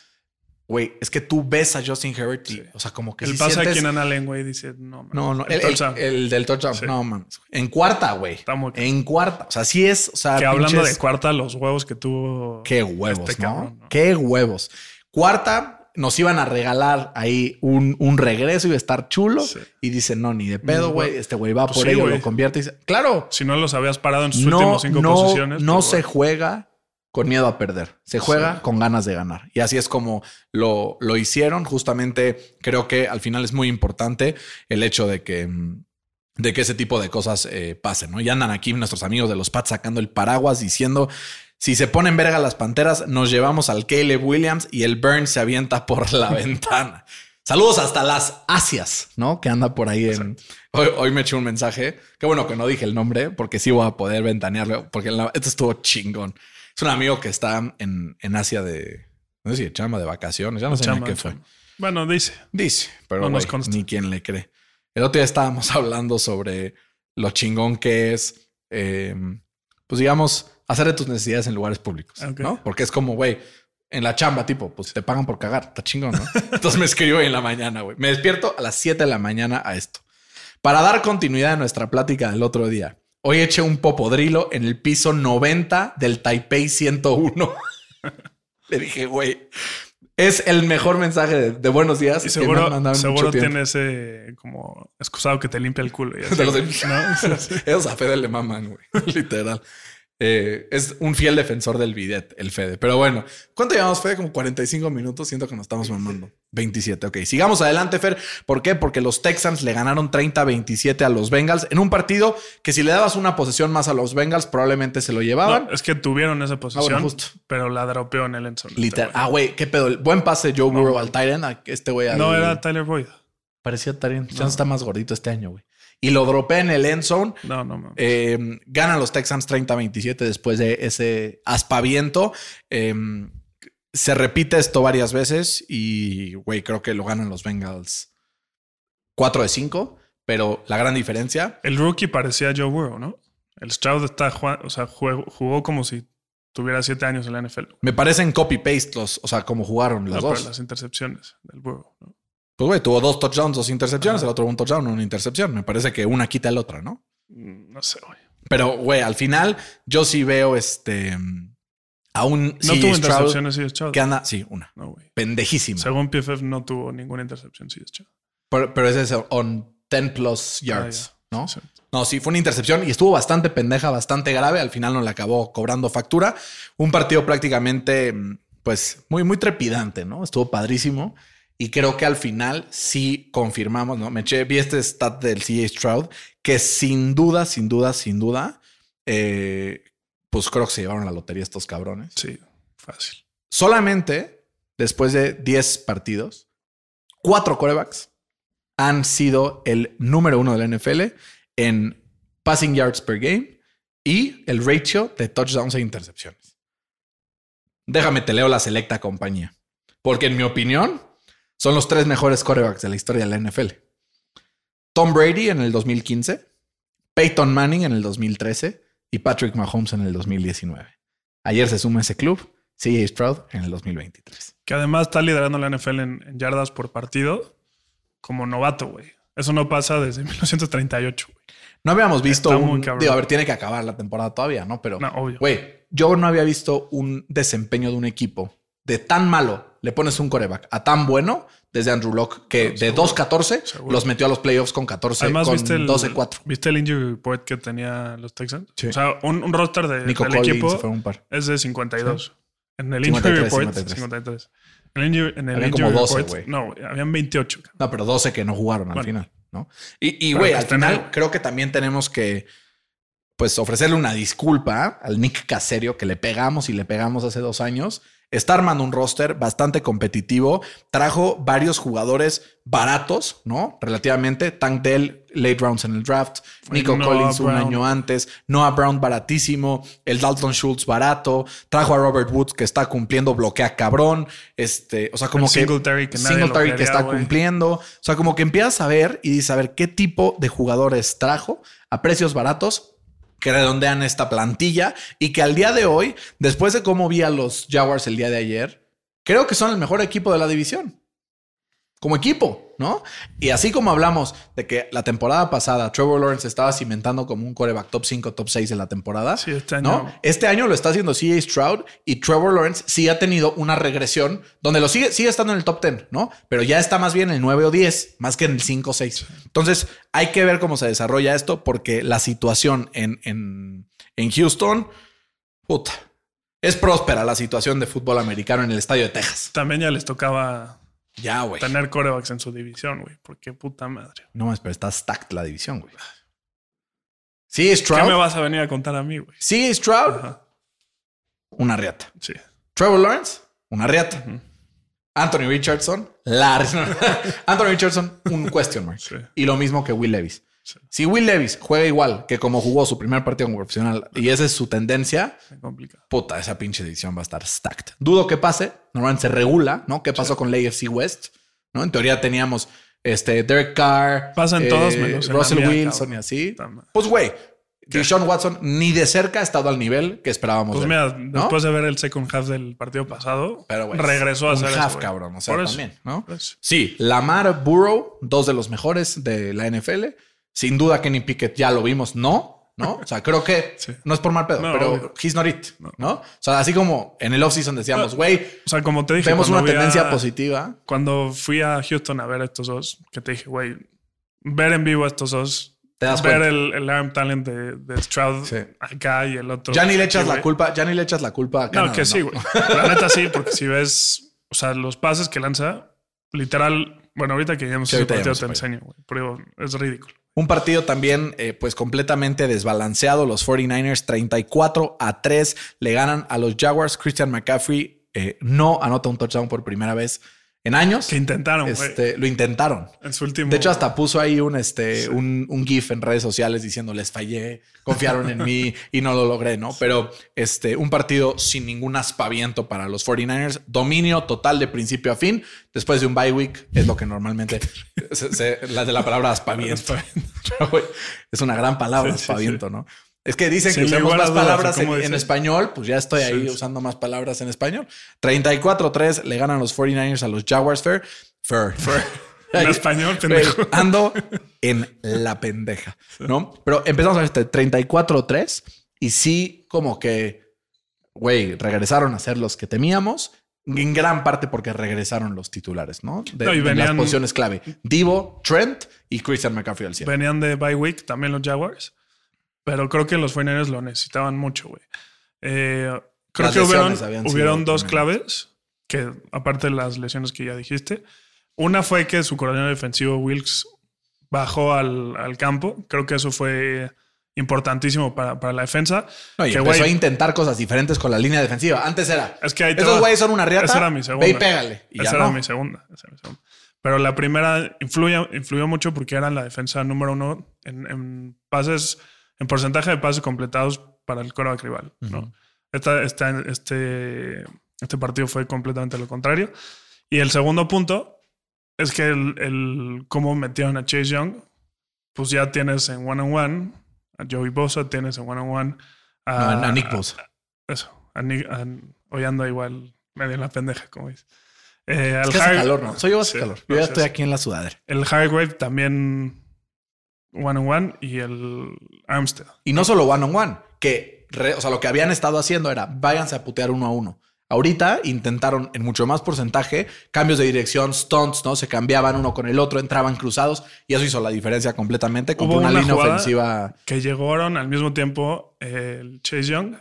Güey, es que tú ves a Justin Herbert y, o sea, como que El sí pasa sientes- aquí en Allen, güey, dice, no, man. no, no, El el, el- del touchdown. Sí. No, mames. En cuarta, güey. En cuarta. O sea, sí es. O sea, que hablando de cuarta, los huevos que tuvo. Qué huevos, este ¿no? cabrón, ¿no? Qué huevos. Cuarta, nos iban a regalar ahí un, un regreso, iba a estar chulo. Sí. Y dicen, no, ni de pedo, Ni güey. Este güey va Pues por ello, güey. lo convierte y dice, claro, Si no los habías parado en sus no, últimos cinco no, posiciones. no pues, se juega con miedo a perder. Se juega Sí. con ganas de ganar. Y así es como lo, lo hicieron. Justamente creo que al final es muy importante el hecho de que, mm, de que ese tipo de cosas eh, pasen, ¿no? Y andan aquí nuestros amigos de los Pats sacando el paraguas diciendo... Si se ponen verga las panteras, nos llevamos al Caleb Williams y el Burns se avienta por la ventana. Saludos hasta las Asias, ¿no? Que anda por ahí en. Hoy, hoy me eché un mensaje. Qué bueno que no dije el nombre, porque sí voy a poder ventanearlo, porque la- esto estuvo chingón. Es un amigo que está en, en Asia de. No sé si de chama de vacaciones, ya no sé ni Chamba, qué fue. chamba. Bueno, dice. Dice, pero No nos consta. ni quien le cree. El otro día estábamos hablando sobre lo chingón que es, eh, pues digamos, hacer de tus necesidades en lugares públicos. ¿no? Porque es como, güey, en la chamba, tipo, pues te pagan por cagar, está chingón, ¿no? Entonces me escribo en la mañana, güey. Me despierto a las 7 de la mañana a esto. Para dar continuidad a nuestra plática del otro día, hoy eché un popodrilo en el piso 90 del Taipei 101. Le dije, güey, es el mejor mensaje de, de buenos días Y que me han seguro, seguro tiene ese como excusado que te limpia el culo. Y así, ¿no? Sí, sí. Esos a Fede le maman, güey. Literal. Eh, es un fiel defensor del bidet, el Fede. Pero bueno, ¿cuánto llevamos, Fede? Como 45 minutos. Siento que nos estamos mamando. 27. Ok, sigamos adelante, Fer. ¿Por qué? Porque los Texans le ganaron 30-27 a los Bengals en un partido que si le dabas una posesión más a los Bengals, probablemente se lo llevaban. No, es que tuvieron esa posición, Ah, bueno, justo. pero la dropeó en el endzone. Literal. Este Ah, güey, qué pedo. El buen pase Joe Burrow al Tyrant. Este güey güey. al- No, era Tyler Boyd. Parecía Tyrant. Ya no está más gordito este año, güey. Y lo dropea en el end zone. No, no, mames. Eh, ganan los Texans 30-27 después de ese aspaviento. Eh, se repite esto varias veces y, güey, creo que lo ganan los Bengals 4 de 5, pero la gran diferencia, El rookie parecía Joe Burrow, ¿no? El Stroud está o sea, jugó, jugó como si tuviera siete años en la NFL. me parecen copy-paste los, o sea, como jugaron los No, pero dos. las intercepciones del Burrow. ¿no? Pues, güey, tuvo dos touchdowns, dos intercepciones, Ajá. el otro un touchdown, una intercepción. Me parece que una quita la otra, ¿no? Mm, No sé, güey. Pero, güey, al final yo sí veo este a un No tuvo intercepciones, Stroud. que anda, sí, una, No, güey. pendejísima. Según PFF no tuvo ninguna intercepción, sí, es Stroud. Pero, pero ese es on 10 plus yards, Ah, ya. ¿no? Sí. No, sí, fue una intercepción y estuvo bastante pendeja, bastante grave. Al final no le acabó cobrando factura. Un partido prácticamente, mm, pues, muy, muy trepidante, ¿no? Estuvo padrísimo. Y creo que al final sí confirmamos, ¿no? Me eché, vi este stat del CJ Stroud, que sin duda, sin duda, sin duda, eh, pues creo que se llevaron la lotería estos cabrones. Sí, fácil. Solamente después de 10 partidos, cuatro corebacks han sido el número uno de la NFL en passing yards per game y el ratio de touchdowns e intercepciones. Déjame te leo la selecta compañía, porque en mi opinión son los tres mejores corebacks de la historia de la NFL. Tom Brady en el 2015, Peyton Manning en el 2013 y Patrick Mahomes en el 2019. Ayer se suma ese club, CJ Stroud, en el 2023. Que además está liderando la NFL en, en yardas por partido como novato, güey. Eso no pasa desde 1938, güey. No habíamos visto Está un... Digo, a ver, tiene que acabar la temporada todavía, ¿no? Pero, No, güey, yo no había visto un desempeño de un equipo de tan malo, le pones un coreback, a tan bueno, desde Andrew Locke, que de 2-14 Seguro. los metió a los playoffs con 14, Además, con ¿viste el, 12-4. ¿viste el injury report que tenía los Texans? Sí. O sea, un, un roster de, Nico del Collins equipo un par. es de 52. En el 53, injury report, 53. 53. En el injury, en el Habían como injury 12, report, no, habían 28. cabrón. No, pero 12 que no jugaron al Bueno. final, ¿no? Y, güey, al final creo que también tenemos que, pues, ofrecerle una disculpa al Nick Caserio que le pegamos y le pegamos hace dos años. Está armando un roster bastante competitivo. Trajo varios jugadores baratos, ¿no? Relativamente. Tank Dell, late rounds en el draft. Nico Noah Collins un año antes. Noah Brown baratísimo. El Dalton Schultz barato. Trajo a Robert Woods que está cumpliendo, bloquea cabrón. Este, o sea, como El que Singletary que nadie Singletary que está cumpliendo. O sea, como que empiezas a ver y dices a ver qué tipo de jugadores trajo a precios baratos que redondean esta plantilla y que al día de hoy, después de cómo vi a los Jaguars el día de ayer, creo que son el mejor equipo de la división. Como equipo, ¿no? Y así como hablamos de que la temporada pasada Trevor Lawrence estaba cimentando como un coreback top 5, top 6 de la temporada. Sí, este ¿no? año- Este año lo está haciendo CJ Stroud y Trevor Lawrence sí ha tenido una regresión donde lo sigue, sigue estando en el top 10, ¿no? Pero ya está más bien en el 9 o 10, más que en el 5 o 6. Entonces hay que ver cómo se desarrolla esto porque la situación en, en, en Houston, puta, es próspera la situación de fútbol americano en el estadio de Texas. También ya les tocaba Ya, güey. tener corebacks en su división, güey. Porque puta madre. No, pero está stacked la división, güey. Sí, ¿Qué Stroud. me vas a venir a contar a mí, güey? Sí, Stroud. Ajá. Una riata. Sí. Trevor Lawrence, una riata. Anthony Richardson, la Anthony Richardson, un question mark. Sí. Y lo mismo que Will Levis. Sí. Si Will Levis juega igual que como jugó su primer partido como profesional y esa es su tendencia, puta, esa pinche edición va a estar stacked. Dudo que pase. Normalmente se regula, ¿no? ¿Qué pasó con la AFC West? ¿No? En teoría teníamos este Derek Carr, Pasan todos menos Russell mía, Wilson cabrón. y así. Pues güey, Deshaun Watson ni de cerca ha estado al nivel que esperábamos. Pues mira, ¿no? después de ver el second half del partido pasado, Pero, regresó a un hacer half, cabrón. O sea, Por eso. también, ¿no? Sí, Lamar Burrow, dos de los mejores de la NFL. Sin duda, Kenny Pickett ya lo vimos, no, ¿no? O sea, creo que Sí. no es por mal pedo, No, pero obvio. he's not it, ¿no? O sea, así como en el offseason decíamos, güey, O sea, como te dije, vemos cuando una vi a- tendencia positiva. Cuando fui a Houston a ver a estos dos, que te dije, güey, ver en vivo a estos dos, Te das ver el, el arm talent de, de Stroud Sí. acá y el otro. Ya ni le echas la culpa, ya ni le echas la culpa a No, Canadá, que sí, güey. La neta sí, porque si ves, o sea, los pases que lanza, literal, bueno, ahorita que lleguemos Sí, a ese ahorita partido te enseño, güey. Pero es ridículo. Un partido también, eh, pues completamente desbalanceado. Los 49ers 34 a 3 le ganan a los Jaguars. Christian McCaffrey eh, no anota un touchdown por primera vez en años. Que intentaron. Este, lo intentaron. En su último. De hecho, hasta puso ahí un, este, un, un GIF en redes sociales diciendo les fallé, confiaron en mí y no lo logré, ¿no? Pero este, un partido sin ningún aspaviento para los 49ers, dominio total de principio a fin. Después de un bye week, es lo que normalmente se, se- la de la palabra aspaviento. Pero, es una gran palabra, sí, aspaviento, ¿no? Es que dicen que usamos más palabras en, español, pues ya estoy ahí Sí, usando más palabras en español. 34-3 le ganan los 49ers a los Jaguars Fair. Fair. En español, pendejo. Ando en la pendeja, ¿no? Pero empezamos a ver este 34-3 y sí, como que, güey, regresaron a ser los que temíamos. En gran parte porque regresaron los titulares, ¿no? De, No, y de las posiciones clave. Divo, Trent y Christian McCaffrey al 100. Venían de bye week también los Jaguars. Pero creo que los 49ers lo necesitaban mucho, güey. Eh, creo Las que hubieron, hubieron dos tremendas. claves que, aparte de las lesiones que ya dijiste, una fue que su coordinador defensivo Wilkes bajó al, al campo. Creo que eso fue importantísimo para, para la defensa. No, y que, empezó güey, a intentar cosas diferentes con la línea defensiva. Antes era, Es que ahí esos güeyes son una riata, Esa era mi segunda. ve y pégale. Y esa era no. mi segunda. esa era mi segunda. Pero la primera influye, influyó mucho porque era la defensa número uno en, en pases, en porcentaje de pases completados para el coreback rival. ¿no? Esta- esta- este, este partido fue completamente lo contrario. Y el segundo punto es que el, el cómo metieron a Chase Young, pues ya tienes en one on one a Joey Bosa, tienes en one on one No, a, a Nick Bosa. eso, a Nick- a- hoy ando igual medio en la pendeja, como dices. Eh, Es que hace calor, ¿no? Soy yo hace Sí, calor. no, Yo ya sí, estoy aquí en la sudadera. El Hargrave también one on one y el Armstead. Y no solo one on one, que, re- o sea, lo que habían estado haciendo era váyanse a putear uno a uno. Ahorita intentaron en mucho más porcentaje cambios de dirección, stunts, ¿no? Se cambiaban uno con el otro, entraban cruzados y eso hizo la diferencia completamente Hubo una, una línea ofensiva. Que llegaron al mismo tiempo el Chase Young,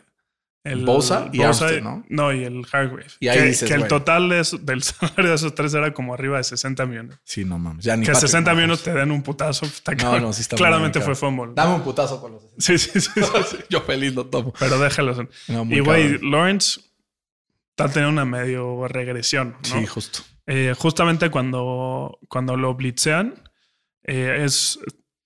el Bosa y Armstead, ¿no? No, y el Hargrave. Y ahí que, dices, que el total de eso- del salario de esos tres era como arriba de 60 millones. Sí, no mames. Ya ni Que Patrick 60 Mahomes. millones te den un putazo. está No, no, sí está Claramente fue fumble. Dame un putazo con los 60. Sí, sí, sí. sí, sí. Yo feliz lo tomo. Pero déjalos. No, y güey. Lawrence está teniendo una medio regresión. ¿no? Sí, justo. Eh, justamente cuando, cuando lo blitzean, eh, es,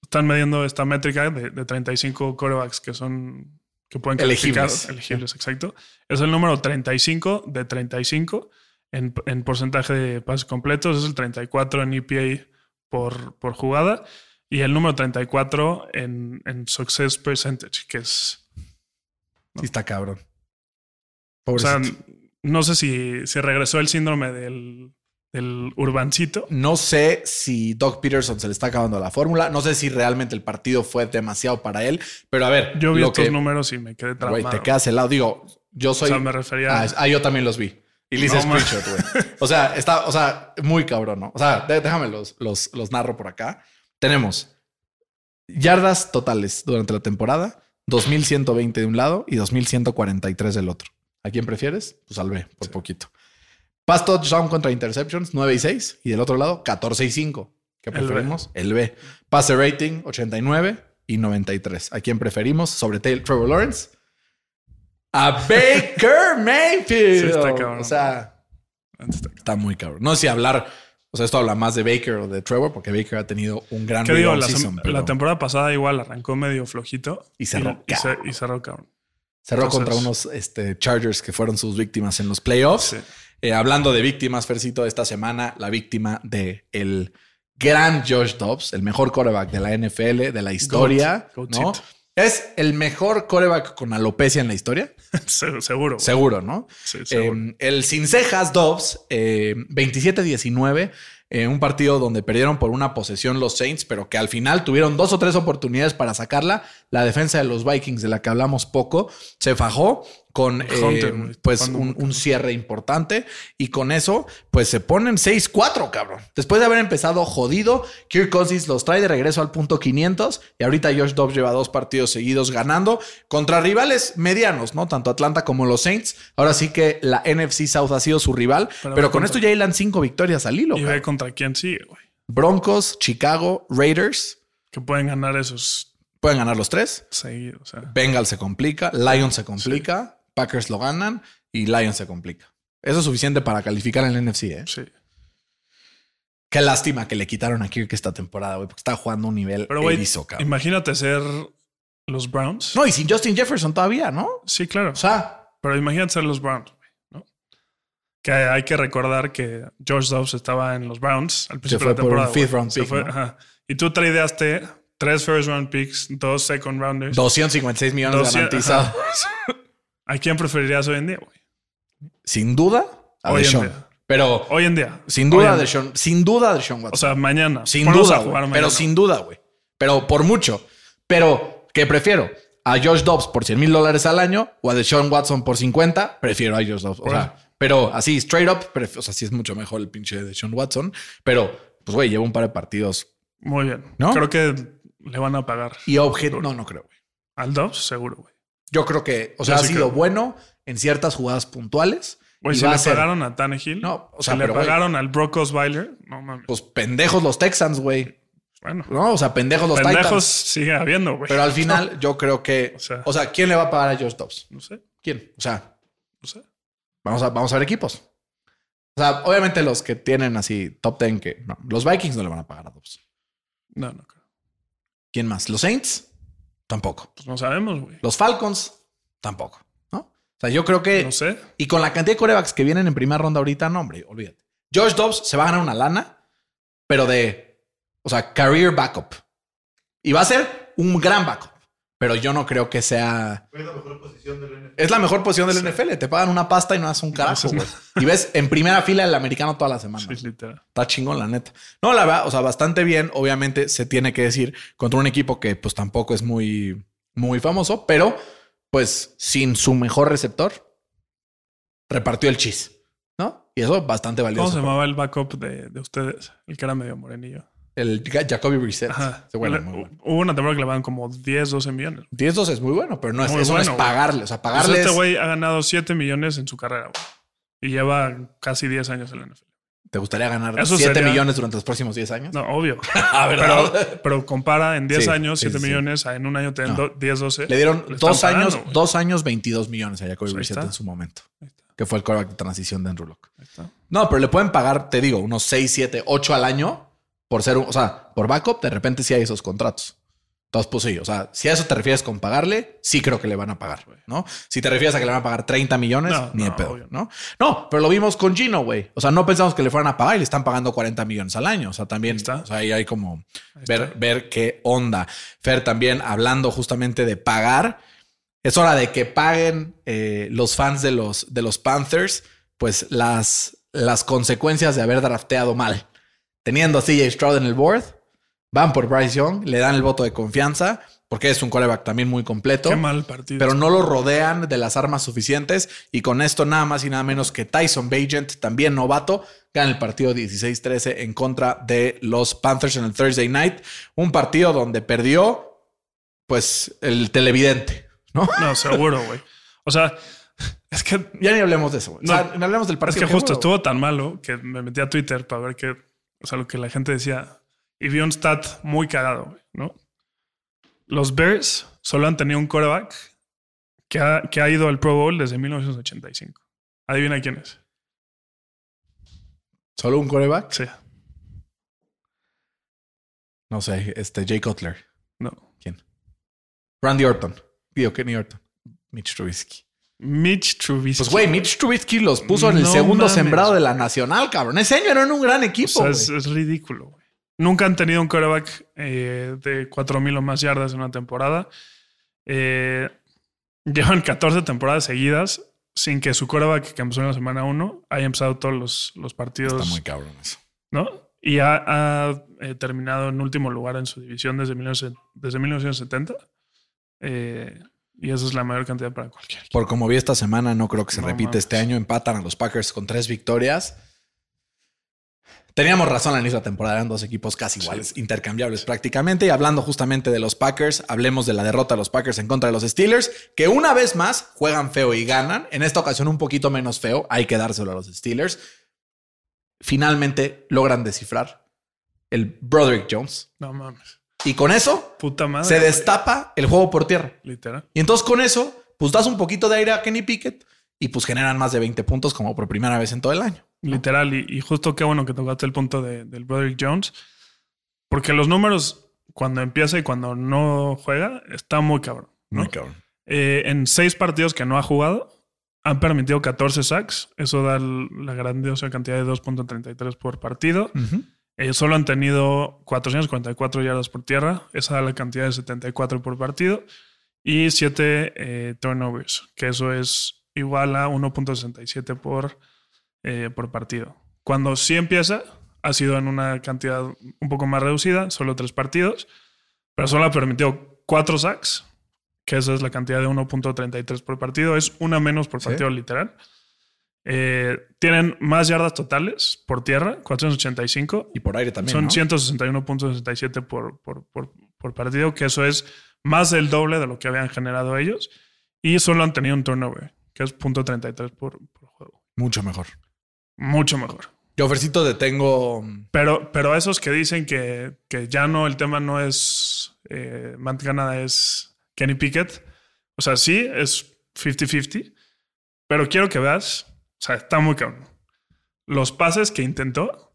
están midiendo esta métrica de, de 35 corebacks que son que pueden calificar. Elegibles. Elegibles, exacto. Es el número 35 de 35 en, en porcentaje de pases completos. Es el 34 en EPA por, por jugada. Y el número 34 en, en success percentage, que es. Sí, está cabrón. O sea, no sé si, si regresó el síndrome del, del urbancito. No sé si Doc Peterson se le está acabando la fórmula. No sé si realmente el partido fue demasiado para él. Pero a ver, Yo vi estos que, números y me quedé güey, traumado. te quedas helado. Digo, yo o soy. sea, me refería Ah, ah, yo también los vi. Y le screenshot, güey. O sea, está, o sea, muy cabrón, ¿no? O sea, déjame los, los, los narro por acá. Tenemos yardas totales durante la temporada, 2120 de un lado y 2143 del otro. ¿A quién prefieres? Pues al B, por poquito. Pass touchdown contra interceptions, 9 y 6. Y del otro lado, 14 y 5. ¿Qué El B. preferimos? El B. Pase rating, 89 y 93. ¿A quién preferimos? Sobre Taylor- Trevor Lawrence. A Baker Mayfield. Sí, está cabrón. O sea, está muy cabrón. No sé si hablar, o sea, esto habla más de Baker o de Trevor, porque Baker ha tenido un gran ¿Qué digo? La, sem- season, pero la temporada pasada igual arrancó medio flojito. Y cerró Y, cabrón. ce- y cerró cabrón. cerró entonces- contra unos este, Chargers que fueron sus víctimas en los playoffs. Sí. Eh, hablando de víctimas, Fercito, esta semana la víctima de el gran Josh Dobbs, el mejor quarterback de la NFL, de la historia, Goat. ¿no? Es el mejor quarterback con alopecia en la historia, Se- seguro. seguro, ¿no? Sí, seguro. Eh, el sin cejas Dobbs, eh, 27-19, eh, un partido donde perdieron por una posesión los Saints, pero que al final tuvieron dos o tres oportunidades para sacarla. La defensa de los Vikings, de la que hablamos poco, se fajó con eh, Hunter, pues un, cierre importante y con eso pues se ponen 6-4, cabrón. Después de haber empezado jodido, Kirk Cousins los trae de regreso al punto 500 y ahorita Josh Dobbs lleva dos partidos seguidos ganando contra rivales medianos, ¿no? Tanto Atlanta como los Saints. Ahora sí que la NFC South ha sido su rival, pero, con contra- esto ya hilan cinco victorias al hilo. y ve contra quién sigue, güey. Broncos, Chicago, Raiders. Que pueden ganar esos Pueden ganar los tres. O sea, Bengals se complica, Lions se complica, Packers lo ganan y Lions se complica. Eso es suficiente para calificar en el NFC, ¿eh? sí. Qué lástima que le quitaron a Kirk esta temporada, güey, porque está jugando a un nivel Pero, güey, erizo, cabrón. imagínate ser los Browns. No, y sin Justin Jefferson todavía, ¿no? Sí, claro. O sea, Pero imagínate ser los Browns, güey, ¿no? Que hay que recordar que George Dobbs estaba en los Browns al principio fue de la por un temporada. fifth round pick, fue, ¿no? ajá. Y tú tradeaste tres first round picks, dos second rounders. 256 millones 200, garantizados. ¿A quién preferirías hoy en día, güey? Sin duda, a Hoy en día. Pero Hoy en día. sin duda, día. Deshaun. Sin duda, Deshaun Watson. O sea, mañana. Sin Ponlos duda, a jugar güey. mañana. Pero sin duda, güey. Pero por mucho. Pero, ¿qué prefiero? ¿A Josh Dobbs por 100 mil dólares al año o a Deshaun Watson por 50? Prefiero a Josh Dobbs. O sea, pero así, straight up, pref- o sea, sí es mucho mejor el pinche Deshaun Watson. Pero, pues, güey, lleva un par de partidos. Muy bien. ¿No? Creo que le van a pagar. Y objeto. No, no creo, güey. Al Dobbs, seguro, güey. Yo creo que, o Yo sea, ha sí sido creo. bueno en ciertas jugadas puntuales. Güey, si le pagaron a Tannehill. No, o sea, le pero, güey, pagaron al Brock Osweiler. No mames. Pues pendejos los Texans, güey. Bueno. No, o sea, pendejos los Pendejos Titans. sigue habiendo, güey. Pero al final, yo creo que. O sea- o sea, ¿quién le va a pagar a Josh Dobbs? No sé, ¿Quién? O sea, no sé. Vamos a, vamos a ver equipos. O sea, obviamente los que tienen así top 10 que no, los Vikings no le van a pagar a Dobbs. No, no creo. ¿Quién más? ¿Los Saints? Tampoco. Pues no sabemos, güey. ¿Los Falcons? Tampoco. ¿No? O sea, yo creo que. No sé. Y con la cantidad de corebacks que vienen en primera ronda ahorita, no, hombre, olvídate. Josh Dobbs se va a ganar una lana, pero de. O sea, career backup. Y va a ser un gran backup. Pero yo no creo que sea. Es la mejor posición del NFL. Es la mejor posición del NFL. Te pagan una pasta y no haces un carajo, güey. Y ves en primera fila el americano toda la semana. Sí, literal. Está chingón, la neta. No, la verdad, o sea, bastante bien. Obviamente se tiene que decir contra un equipo que pues tampoco es muy, muy famoso, pero pues sin su mejor receptor, repartió el chis, ¿no? Y eso bastante valioso. ¿Cómo se llamaba el backup de, de ustedes? El que era medio morenillo. El Jacoby Brissett. Ajá. Era Le- muy bueno. Hubo una temporada que le van como 10, 12 millones. 10 2 es muy bueno, pero no es, Muy eso no es bueno, pagarle. O sea, Pues pagarle este es- güey ha ganado 7 millones en su carrera, güey. Y lleva casi 10 años en la NFL. ¿Te gustaría ganar Eso 7 sería- millones durante los próximos 10 años? No, obvio. Ah, pero, pero compara en 10 Sí, años sí, 7 sí, sí. millones a en un año tener No. do- 10, 12. Le dieron Le están dos años, pagando, güey. dos años, 22 millones a Jacoby Pues Brissett en su momento, que fue el quarterback de transición de Andrew está. No, pero le pueden pagar, te digo, unos 6, 7, 8 al año por ser, un- o sea, por backup, de repente sí hay esos contratos. Entonces, pues sí, o sea, si a eso te refieres con pagarle, sí creo que le van a pagar, ¿no? Si te refieres a que le van a pagar 30 millones, No, ni de no, pedo, obvio. ¿no? No, pero lo vimos con Gino, güey. O sea, no pensamos que le fueran a pagar y le están pagando 40 millones al año. O sea, también, Ahí está. o sea, ahí hay como Ahí ver, está. ver qué onda. Fer, también hablando justamente de pagar, es hora de que paguen eh, los fans de los, de los Panthers, pues las, las consecuencias de haber drafteado mal. Teniendo a CJ Stroud en el board, van por Bryce Young, le dan el voto de confianza, porque es un coreback también muy completo Qué mal partido. pero no lo rodean de las armas suficientes y con esto nada más y nada menos que Tyson Bagent, también novato, gana el partido 16-13 en contra de los Panthers en el Thursday Night, un partido donde perdió pues el televidente, ¿no? No, seguro, güey. O sea, es que, Ya ni hablemos de eso, güey. No, o sea, ni hablemos del es partido. que justo estuvo tan malo que me metí a Twitter para ver qué, o sea, lo que la gente decía. Y vi un stat muy cagado, ¿no? Los Bears solo han tenido un quarterback que ha, que ha ido al Pro Bowl desde 1985. Adivina quién es. ¿Solo un coreback? Sí, No sé, este Jay Cutler. no. ¿Quién? Randy Orton. Digo, Kenny Orton. Mitch Trubisky. Mitch Trubisky. Pues, güey, Mitch Trubisky los puso en el No segundo mames. sembrado de la Nacional, cabrón. Ese año eran un gran O equipo, sea, güey. es, es ridículo, güey. Nunca han tenido un quarterback eh, de 4000 o más yardas en una temporada. Eh, llevan 14 temporadas seguidas sin que su quarterback que empezó en la semana 1 haya empezado todos los, los partidos, Está muy cabrón eso. ¿no? Y ha, ha, eh, terminado en último lugar en su división desde, 19 desde 1970. Eh, y eso es la mayor cantidad para cualquier equipo. Por como vi esta semana, no creo que se No mames. este año. Empatan a los Packers con tres victorias. Teníamos razón al inicio de la temporada, eran dos equipos casi iguales, intercambiables prácticamente. Y hablando justamente de los Packers, hablemos de la derrota de los Packers en contra de los Steelers, que una vez más juegan feo y ganan. En esta ocasión un poquito menos feo, hay que dárselo a los Steelers. Finalmente logran descifrar el Broderick Jones. No mames. Y con eso Puta madre. se destapa el juego por tierra. Literal. Y entonces con eso, pues das un poquito de aire a Kenny Pickett y pues generan más de 20 puntos como por primera vez en todo el año. Literal, y, y justo qué bueno que tocaste el punto de- del Broderick Jones, porque los números cuando empieza y cuando no juega está muy cabrón. ¿no? cabrón. Eh, en seis partidos que no ha jugado, han permitido 14 sacks. Eso da la grandiosa cantidad de 2.33 por partido. Eh, solo han tenido 444 yardas por tierra. Esa da la cantidad de 74 por partido. Y 7 turnovers, que eso es igual a 1.67 por, eh, por partido. Cuando sí empieza, ha sido en una cantidad un poco más reducida, solo tres partidos, pero solo ha permitido 4 sacks, que esa es la cantidad de 1.33 por partido. Es una menos por Sí. partido literal. Eh, tienen más yardas totales por tierra, 485, Y por aire también. son ¿no? 161.67 por, por, por, por partido, que eso es más del doble de lo que habían generado ellos. Y solo han tenido un turnover, que es .33 por, por juego. Mucho mejor. Mucho mejor. Yo, te tengo. Pero, pero esos que dicen que, que ya no, el tema no es eh, Matt Canada, es Kenny Pickett. O sea, sí, es 50-50. Pero quiero que veas, o sea, está muy cabrón. Los pases que intentó,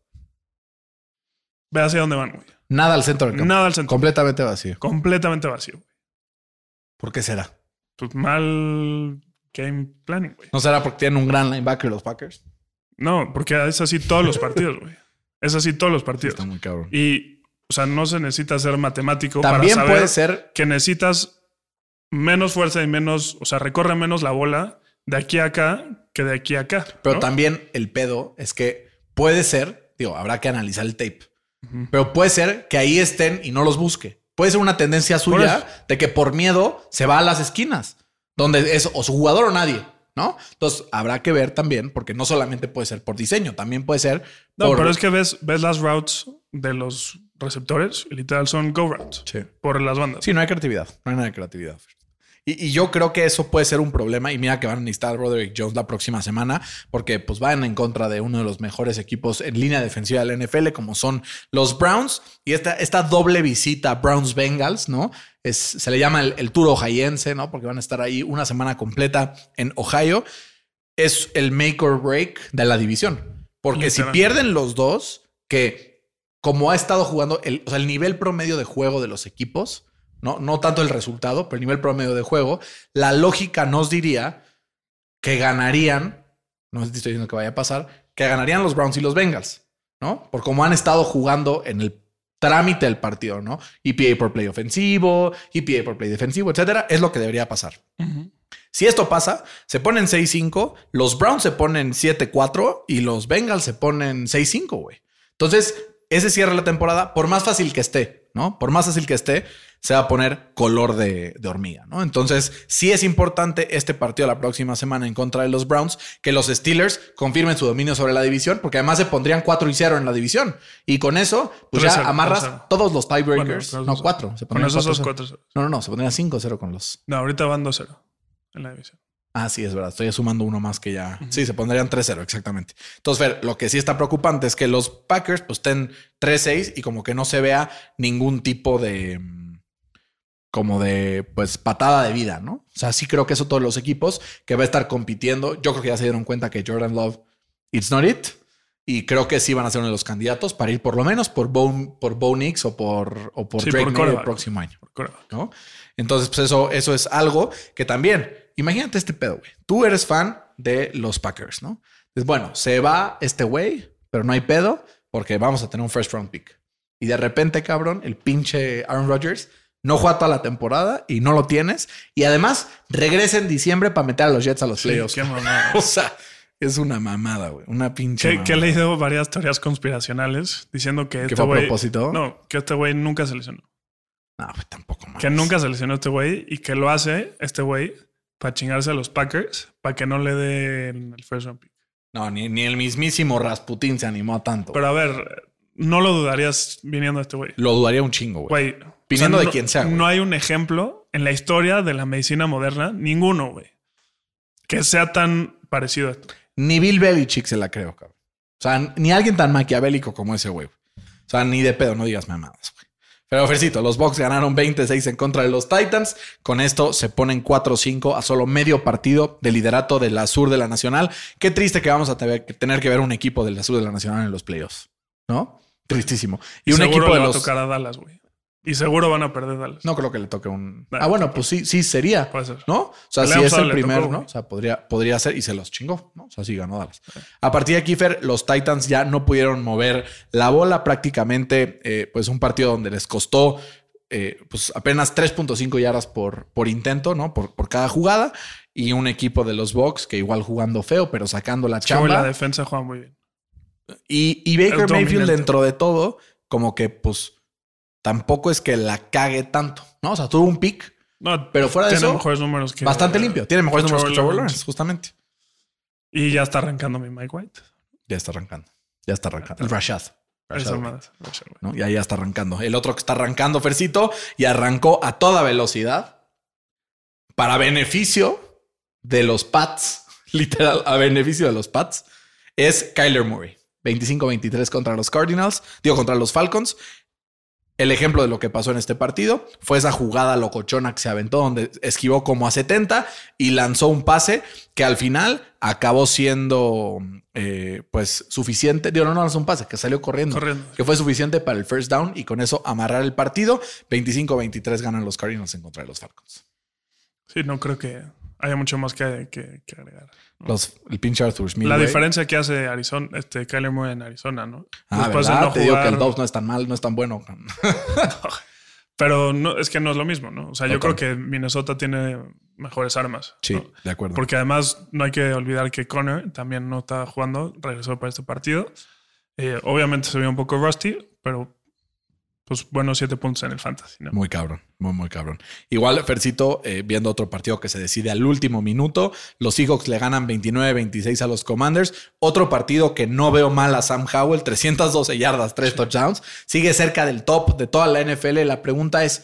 ve hacia dónde van, güey. Nada al centro del campo. Nada al centro. Completamente vacío. completamente vacío. güey. ¿Por qué será? Pues mal game planning, güey. ¿No será porque tienen un gran linebacker los Packers? No, porque es así todos los partidos, güey. Es así todos los partidos. está muy cabrón. Y, o sea, no se necesita ser matemático También para saber puede ser. que necesitas menos fuerza y menos, o sea, recorre menos la bola de aquí a acá que de aquí a acá. Pero también el pedo es que puede ser, digo, habrá que analizar el tape, pero puede ser que ahí estén y no los busque. Puede ser una tendencia suya de que por miedo se va a las esquinas, donde es o su jugador o nadie, ¿no? Entonces habrá que ver también, porque no solamente puede ser por diseño, también puede ser No, por... pero es que ves, ves las routes de los receptores y literal son go routes Sí. por las bandas. Sí, no hay creatividad. No hay nada de creatividad. Y, y yo creo que eso puede ser un problema. Y mira que van a necesitar a Roderick Jones la próxima semana, porque pues van en contra de uno de los mejores equipos en línea defensiva del NFL, como son los Browns. Y esta, esta doble visita Browns-Bengals, ¿no? Es, se le llama el, el tour ohayense, ¿no? Porque van a estar ahí una semana completa en Ohio. Es el make or break de la división. Porque si pierden los dos, que como ha estado jugando, el, o sea, el nivel promedio de juego de los equipos, no, no tanto el resultado, pero el nivel promedio de juego, la lógica nos diría que ganarían, no estoy diciendo que vaya a pasar, que ganarían los Browns y los Bengals, ¿no? Por cómo han estado jugando en el trámite del partido, ¿no? EPA por play ofensivo, EPA por play defensivo, etcétera, es lo que debería pasar. Si esto pasa, se ponen 6-5, los Browns se ponen 7-4 y los Bengals se ponen 6-5, güey. Entonces, ese cierra la temporada, por más fácil que esté, ¿no? Por más fácil que esté, se va a poner color de, de hormiga, ¿no? Entonces, sí es importante este partido la próxima semana en contra de los Browns, que los Steelers confirmen su dominio sobre la división, porque además se pondrían 4 y 0 en la división. Y con eso, pues ya 3-0, amarras 3-0. todos los tiebreakers. Bueno, no, 4. Se Con esos dos 4-0. cuatro. No, no, no, se pondrían 5-0 con los. No, ahorita van 2-0 en la división. Ah, sí, es verdad. Estoy sumando uno más que ya. Sí, se pondrían 3-0, exactamente. Entonces, Fer, lo que sí está preocupante es que los Packers pues estén 3-6 y como que no se vea ningún tipo de. mm, como de pues patada de vida, ¿no? O sea, sí creo que eso todos los equipos que va a estar compitiendo. Yo creo que ya se dieron cuenta que Jordan Love, it's not it. Y creo que sí van a ser uno de los candidatos para ir por lo menos por Bo, por Bo Nix o por, o por Sí, Drake por May el próximo año. Entonces, pues eso, eso es algo que también, imagínate este pedo, güey. Tú eres fan de los Packers, ¿no? Entonces, bueno, se va este güey, pero no hay pedo porque vamos a tener un first round pick. Y de repente, cabrón, el pinche Aaron Rodgers no juega toda la temporada y no lo tienes. Y además regresa en diciembre para meter a los Jets a los Sí, playoffs. qué mamada. o sea, es una mamada, güey. Una pinche. Que, que he leído varias teorías conspiracionales diciendo que este fue a güey. propósito? No, que este güey nunca se lesionó. No, pues tampoco más. Que nunca se lesionó este güey y que lo hace este güey para chingarse a los Packers para que no le den el first round pick. No, ni, ni el mismísimo Rasputín se animó a tanto. Pero a ver, no lo dudarías viniendo de este güey. lo dudaría un chingo, güey. Güey. Viniendo de no- quien sea, güey. No hay un ejemplo en la historia de la medicina moderna, ninguno, güey, que sea tan parecido a esto. Ni Bill Belichick se la creo, cabrón. O sea, ni alguien tan maquiavélico como ese güey. O sea, ni de pedo, no digas mamadas. Pero, Fercito, los Bucks ganaron 26 en contra de los Titans. Con esto se ponen 4-5 a solo medio partido de liderato de la Sur de la Nacional. Qué triste que vamos a tener que ver un equipo de la Sur de la Nacional en los playoffs, ¿no? Tristísimo. Y, un seguro equipo le de va los. a tocar a Dallas, güey. Y seguro van a perder Dallas. No creo que le toque un. Ah, bueno, pues sí, sí sería. Puede ser. ¿No? O sea, si es el primer, tocó, ¿no? O sea, podría, podría ser y se los chingó, ¿no? O sea, sí ganó Dallas. A partir de aquí, Fer, los Titans ya no pudieron mover la bola prácticamente, eh, pues un partido donde les costó eh, pues apenas 3.5 yardas por, por intento, ¿no? Por, por cada jugada. Y un equipo de los Bucks que igual jugando feo, pero sacando la chamba. la defensa juega muy bien. Y, y Baker Mayfield dentro de todo, como que pues tampoco es que la cague tanto, ¿no? O sea, tuvo un pick No, Pero fuera de tiene eso, mejores números que. bastante limpio. Tiene mejores números que Trevor Lawrence. Justamente. Y ya está arrancando mi Mike White. Ya está arrancando. Ya está arrancando. El Rashad. Rashad. Rashad. ¿no? Ya, ya está arrancando. El otro que está arrancando, Fercito, y arrancó a toda velocidad para beneficio de los Pats, literal, a beneficio de los Pats, es Kyler Murray. 25-23 contra los Cardinals, digo, contra los Falcons. El ejemplo de lo que pasó en este partido fue esa jugada locochona que se aventó donde esquivó como a 70 y lanzó un pase que al final acabó siendo eh, pues suficiente. Digo, no, no lanzó un pase, que salió corriendo, Corriendo. Que fue suficiente para el first down y con eso amarrar el partido. 25-23 ganan los Cardinals en contra de los Falcons. Sí, no creo que haya mucho más que, que- que agregar. Los, el pinche Arthur Smith. La diferencia que hace Arizona, este Kyler Murray en Arizona, ¿no? Ah, Después de ¿verdad? no Te digo que el Dobbs no es tan mal, no es tan bueno. Pero no, es que no es lo mismo, ¿no? O sea, yo creo que Minnesota tiene mejores armas. Sí, ¿no? de acuerdo. Porque además no hay que olvidar que Connor también no está jugando, regresó para este partido. Eh, obviamente se vio un poco rusty, pero pues buenos siete puntos en el fantasy, ¿no? Muy cabrón, muy, muy cabrón. Igual, Fercito, eh, viendo otro partido que se decide al último minuto, los Seahawks le ganan 29-26 a los Commanders. Otro partido que no veo mal a Sam Howell, 312 yardas, 3 touchdowns. Sigue cerca del top de toda la NFL. La pregunta es,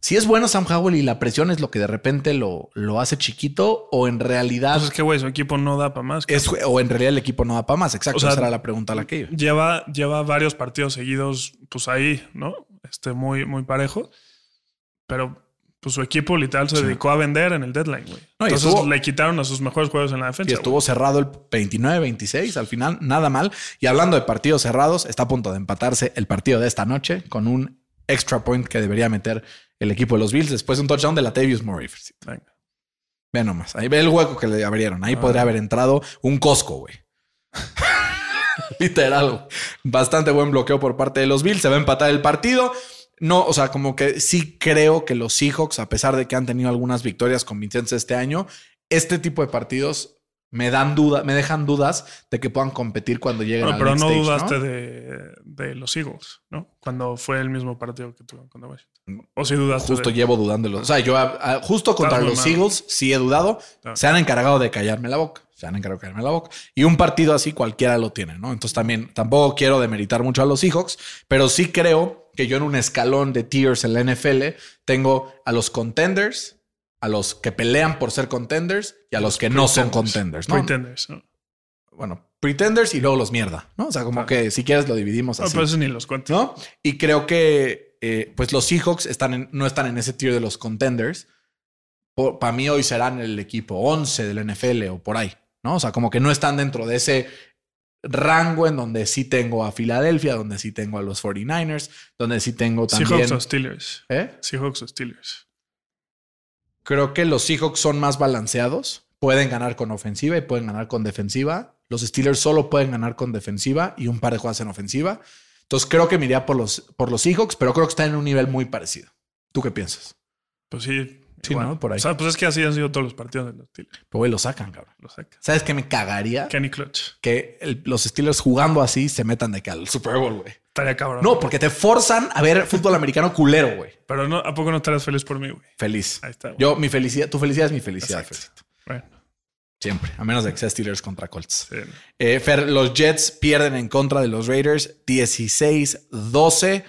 si es bueno Sam Howell y la presión es lo que de repente lo, lo hace chiquito o en realidad... Pues es que, güey, su equipo no da para más. es, o en realidad el equipo no da para más. Exacto, O sea, esa era la pregunta a la que iba. lleva, lleva varios partidos seguidos, pues ahí, ¿no? Este, muy, muy parejo. Pero pues su equipo literal se dedicó a vender en el deadline, güey. No, y Entonces estuvo- le quitaron a sus mejores juegos en la defensa. Y estuvo cerrado el 29-26 al final, nada mal. Y hablando de partidos cerrados, está a punto de empatarse el partido de esta noche con un extra point que debería meter el equipo de los Bills después de un touchdown de Latavius Murray. Venga. Ve nomás, ahí ve el hueco que le abrieron. Ahí podría haber entrado un Costco, güey. Literal. Bastante buen bloqueo por parte de los Bills. Se va a empatar el partido. No, o sea, como que sí creo que los Seahawks, a pesar de que han tenido algunas victorias convincentes este año, este tipo de partidos me dan duda, me dejan dudas de que puedan competir cuando lleguen Bueno, al pero next no dudaste De, de los Eagles, ¿no? Cuando fue el mismo partido que tuvieron contra Washington. O si dudaste. Justo de- llevo dudándolo. O sea, yo a- a- justo contra los mal. Eagles sí he dudado. Claro. Se han encargado de callarme la boca. Se han encargado de callarme la boca. Y un partido así cualquiera lo tiene, ¿no? Entonces también tampoco quiero demeritar mucho a los Seahawks, pero sí creo que yo en un escalón de tiers en la NFL tengo a los contenders, a los que pelean por ser contenders y a los, que no son contenders, ¿no? Pretenders, ¿no? Bueno, pretenders y luego los mierda, ¿no? O sea, como que si quieres lo dividimos No, así. pero eso ni los cuento. ¿no? Y creo que eh, pues los Seahawks están en- no están en ese tier de los contenders. Para mí hoy serán el equipo 11 del NFL o por ahí, ¿no? O sea, como que no están dentro de ese rango en donde sí tengo a Filadelfia, donde sí tengo a los 49ers, donde sí tengo también... Seahawks o Steelers. ¿Eh? Seahawks o Steelers. Creo que los Seahawks son más balanceados. Pueden ganar con ofensiva y pueden ganar con defensiva. Los Steelers solo pueden ganar con defensiva y un par de jugadas en ofensiva. Entonces creo que me iría por los, por los Seahawks, pero creo que están en un nivel muy parecido. ¿Tú qué piensas? Pues sí. Sí, igual. ¿no? Por ahí. O sea, pues es que así han sido todos los partidos de los Steelers. Pero güey, lo sacan, cabrón. Lo saca. ¿Sabes qué me cagaría? Kenny Clutch. Que el- los Steelers jugando así se metan de que al Super Bowl, güey. Estaría cabrón. No, porque te forzan a ver fútbol americano culero, güey. Pero no, ¿a poco no estarías feliz por mí, güey? Feliz. Ahí está, güey. Yo, mi felicidad, tu felicidad es mi felicidad. Bueno, Siempre. A menos de que sea Steelers contra Colts. sí. Eh, Fer, los Jets pierden en contra de los Raiders 16-12.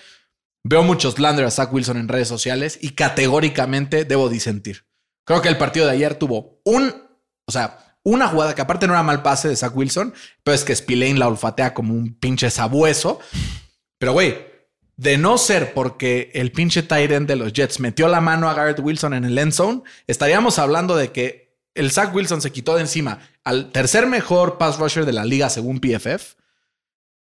Veo muchos slander a Zach Wilson en redes sociales y categóricamente debo disentir. Creo que el partido de ayer tuvo un, o sea, una jugada que aparte no era mal pase de Zach Wilson, pero es que Spillane la olfatea como un pinche sabueso. Pero güey, de no ser porque el pinche end de los Jets metió la mano a Garrett Wilson en el end zone, estaríamos hablando de que el Zach Wilson se quitó de encima al tercer mejor pass rusher de la liga según PFF.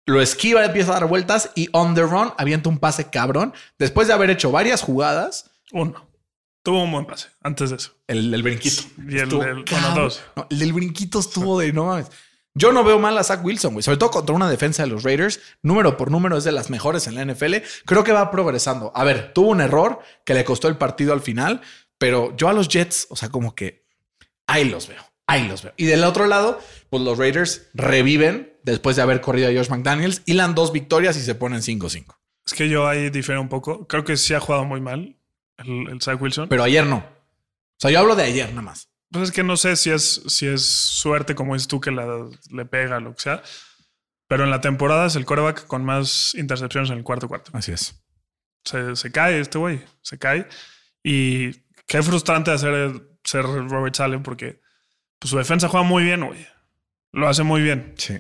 Lo esquiva, empieza a dar vueltas y on the run avienta un pase cabrón. Después de haber hecho varias jugadas, Uno. Tuvo un buen pase antes de eso. el, el brinquito. Y el- Estuvo el- bueno, cabrón. dos. No, el del brinquito estuvo de no mames. Yo no veo mal a Zach Wilson, güey. Sobre todo contra una defensa de los Raiders. Número por número es de las mejores en la NFL. Creo que va progresando. A ver, tuvo un error que le costó el partido al final, pero yo a los Jets, o sea, como que ahí los veo. Ahí los veo. Y del otro lado, pues los Raiders reviven después de haber corrido a Josh McDaniels. Hilan dos victorias y se ponen 5-5. Es que yo ahí difiero un poco. Creo que sí ha jugado muy mal el, el Zach Wilson. Pero ayer no. O sea, yo hablo de ayer nada más. Pues es que no sé si es, si es suerte, como dices tú, que la- le pega, lo que sea. Pero en la temporada es el coreback con más intercepciones en el cuarto cuarto. Así es. Se, se cae este güey, se cae. Y qué frustrante hacer ser Robert Salen porque pues, su defensa juega muy bien, güey. Lo hace muy bien. Sí.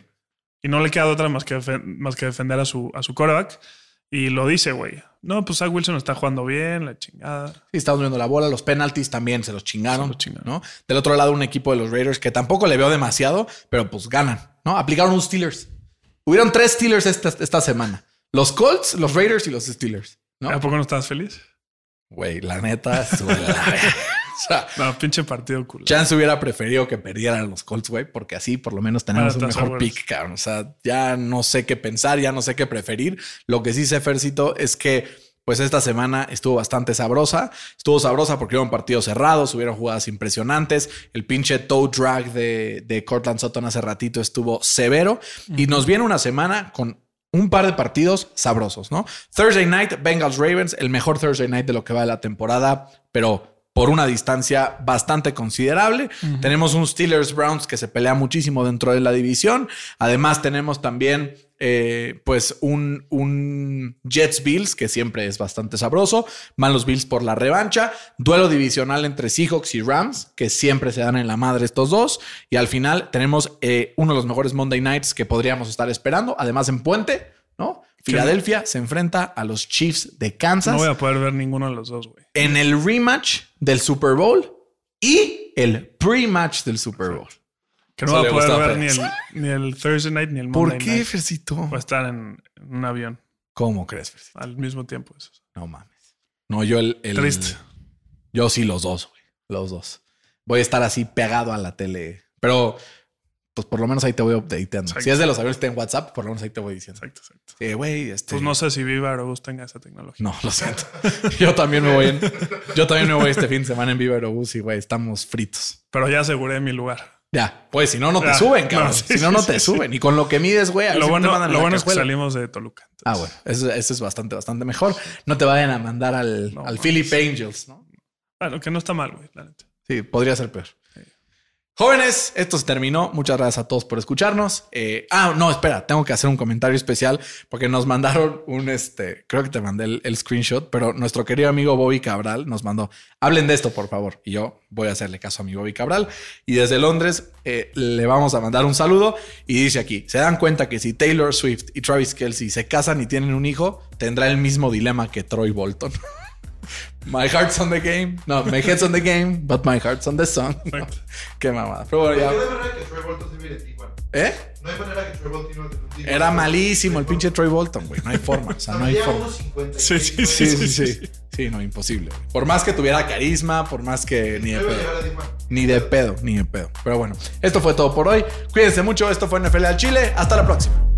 Y no le queda otra más que, más que defender a su, a su coreback. Y lo dice, güey. No, pues Zach Wilson está jugando bien, la chingada. Sí, estamos viendo la bola. Los penaltis también se los chingaron. Se los chingaron. ¿no? Del otro lado, un equipo de los Raiders que tampoco le veo demasiado, pero pues ganan. ¿no? Aplicaron un Steelers. Hubieron tres Steelers esta, esta semana: los Colts, los Raiders y los Steelers. ¿no? ¿A poco no estás feliz? Güey, la neta, O sea, No, pinche partido cool. Chance hubiera preferido que perdieran los Colts, güey, porque así por lo menos tenemos Para un mejor pick, cabrón. O sea, ya no sé qué pensar, ya no sé qué preferir. Lo que sí sé, Fercito, es que pues esta semana estuvo bastante sabrosa. Estuvo sabrosa porque hubieron partidos cerrados, hubieron jugadas impresionantes. El pinche toe drag de, de Cortland Sutton hace ratito estuvo severo. Y nos viene una semana con un par de partidos sabrosos, ¿no? Thursday night, Bengals Ravens, el mejor Thursday night de lo que va de la temporada, pero por una distancia bastante considerable. Tenemos un Steelers Browns que se pelea muchísimo dentro de la división. Además, tenemos también eh, pues un, un, Jets Bills que siempre es bastante sabroso. Van los Bills por la revancha. Duelo divisional entre Seahawks y Rams que siempre se dan en la madre estos dos. Y al final tenemos eh, uno de los mejores Monday Nights que podríamos estar esperando. Además en Puente, Filadelfia se enfrenta a los Chiefs de Kansas. No voy a poder ver ninguno de los dos, güey. En el rematch del Super Bowl y el pre-match del Super Bowl. Que no voy a poder ver ni el, ni el, Thursday night ni el Monday ¿Por qué, Fercito? Va a estar en, un avión. ¿Cómo crees, Fercito? Al mismo tiempo. Eso. No mames. No, yo el, el, Triste. Yo sí, los dos, güey. Los dos. Voy a estar así pegado a la tele. Pero pues por lo menos ahí te voy updateando. Si es de los aviones que está en WhatsApp, por lo menos ahí te voy diciendo. Exacto, exacto. Sí, güey. Este... Pues no sé si Viva Aerobús tenga esa tecnología. No, lo siento. yo también me voy en, yo también me voy este fin de semana en Viva Aerobús y güey, estamos fritos. Pero ya aseguré mi lugar. Ya, pues si no, no te ya. suben, cabrón. No, sí, si no, no te suben. Y con lo que mides, güey, lo bueno, lo bueno es que salimos de Toluca. Entonces. Ah, bueno, eso, eso, es bastante, bastante mejor. No te vayan a mandar al, al Philip Angels, ¿no? Bueno, que no está mal, güey, la neta. Sí, podría ser peor. Jóvenes, esto se terminó. Muchas gracias a todos por escucharnos. Eh, ah, no, espera, tengo que hacer un comentario especial porque nos mandaron un, este, creo que te mandé el, screenshot, pero nuestro querido amigo Bobby Cabral nos mandó, hablen de esto, por favor. Y yo voy a hacerle caso a mi Bobby Cabral. Y desde Londres eh, le vamos a mandar un saludo y dice aquí, se dan cuenta que si Taylor Swift y Travis Kelsey se casan y tienen un hijo, tendrá el mismo dilema que Troy Bolton. My heart's on the game. No, my head's on the game, but my heart's on the song. No. Qué mamada. Pero bueno, ya. No hay manera que Troy Bolton se mire. ¿Eh? No hay manera que Troy Bolton no Era malísimo el pinche Troy Bolton, güey. No hay forma. O sea, no hay forma. Sí, sí, Sí, sí, sí. Sí, no, imposible. Por más que tuviera carisma, por más que ni de pedo. Ni de pedo, ni de pedo. Pero bueno, esto fue todo por hoy. Cuídense mucho. Esto fue NFL al Chile. Hasta la próxima.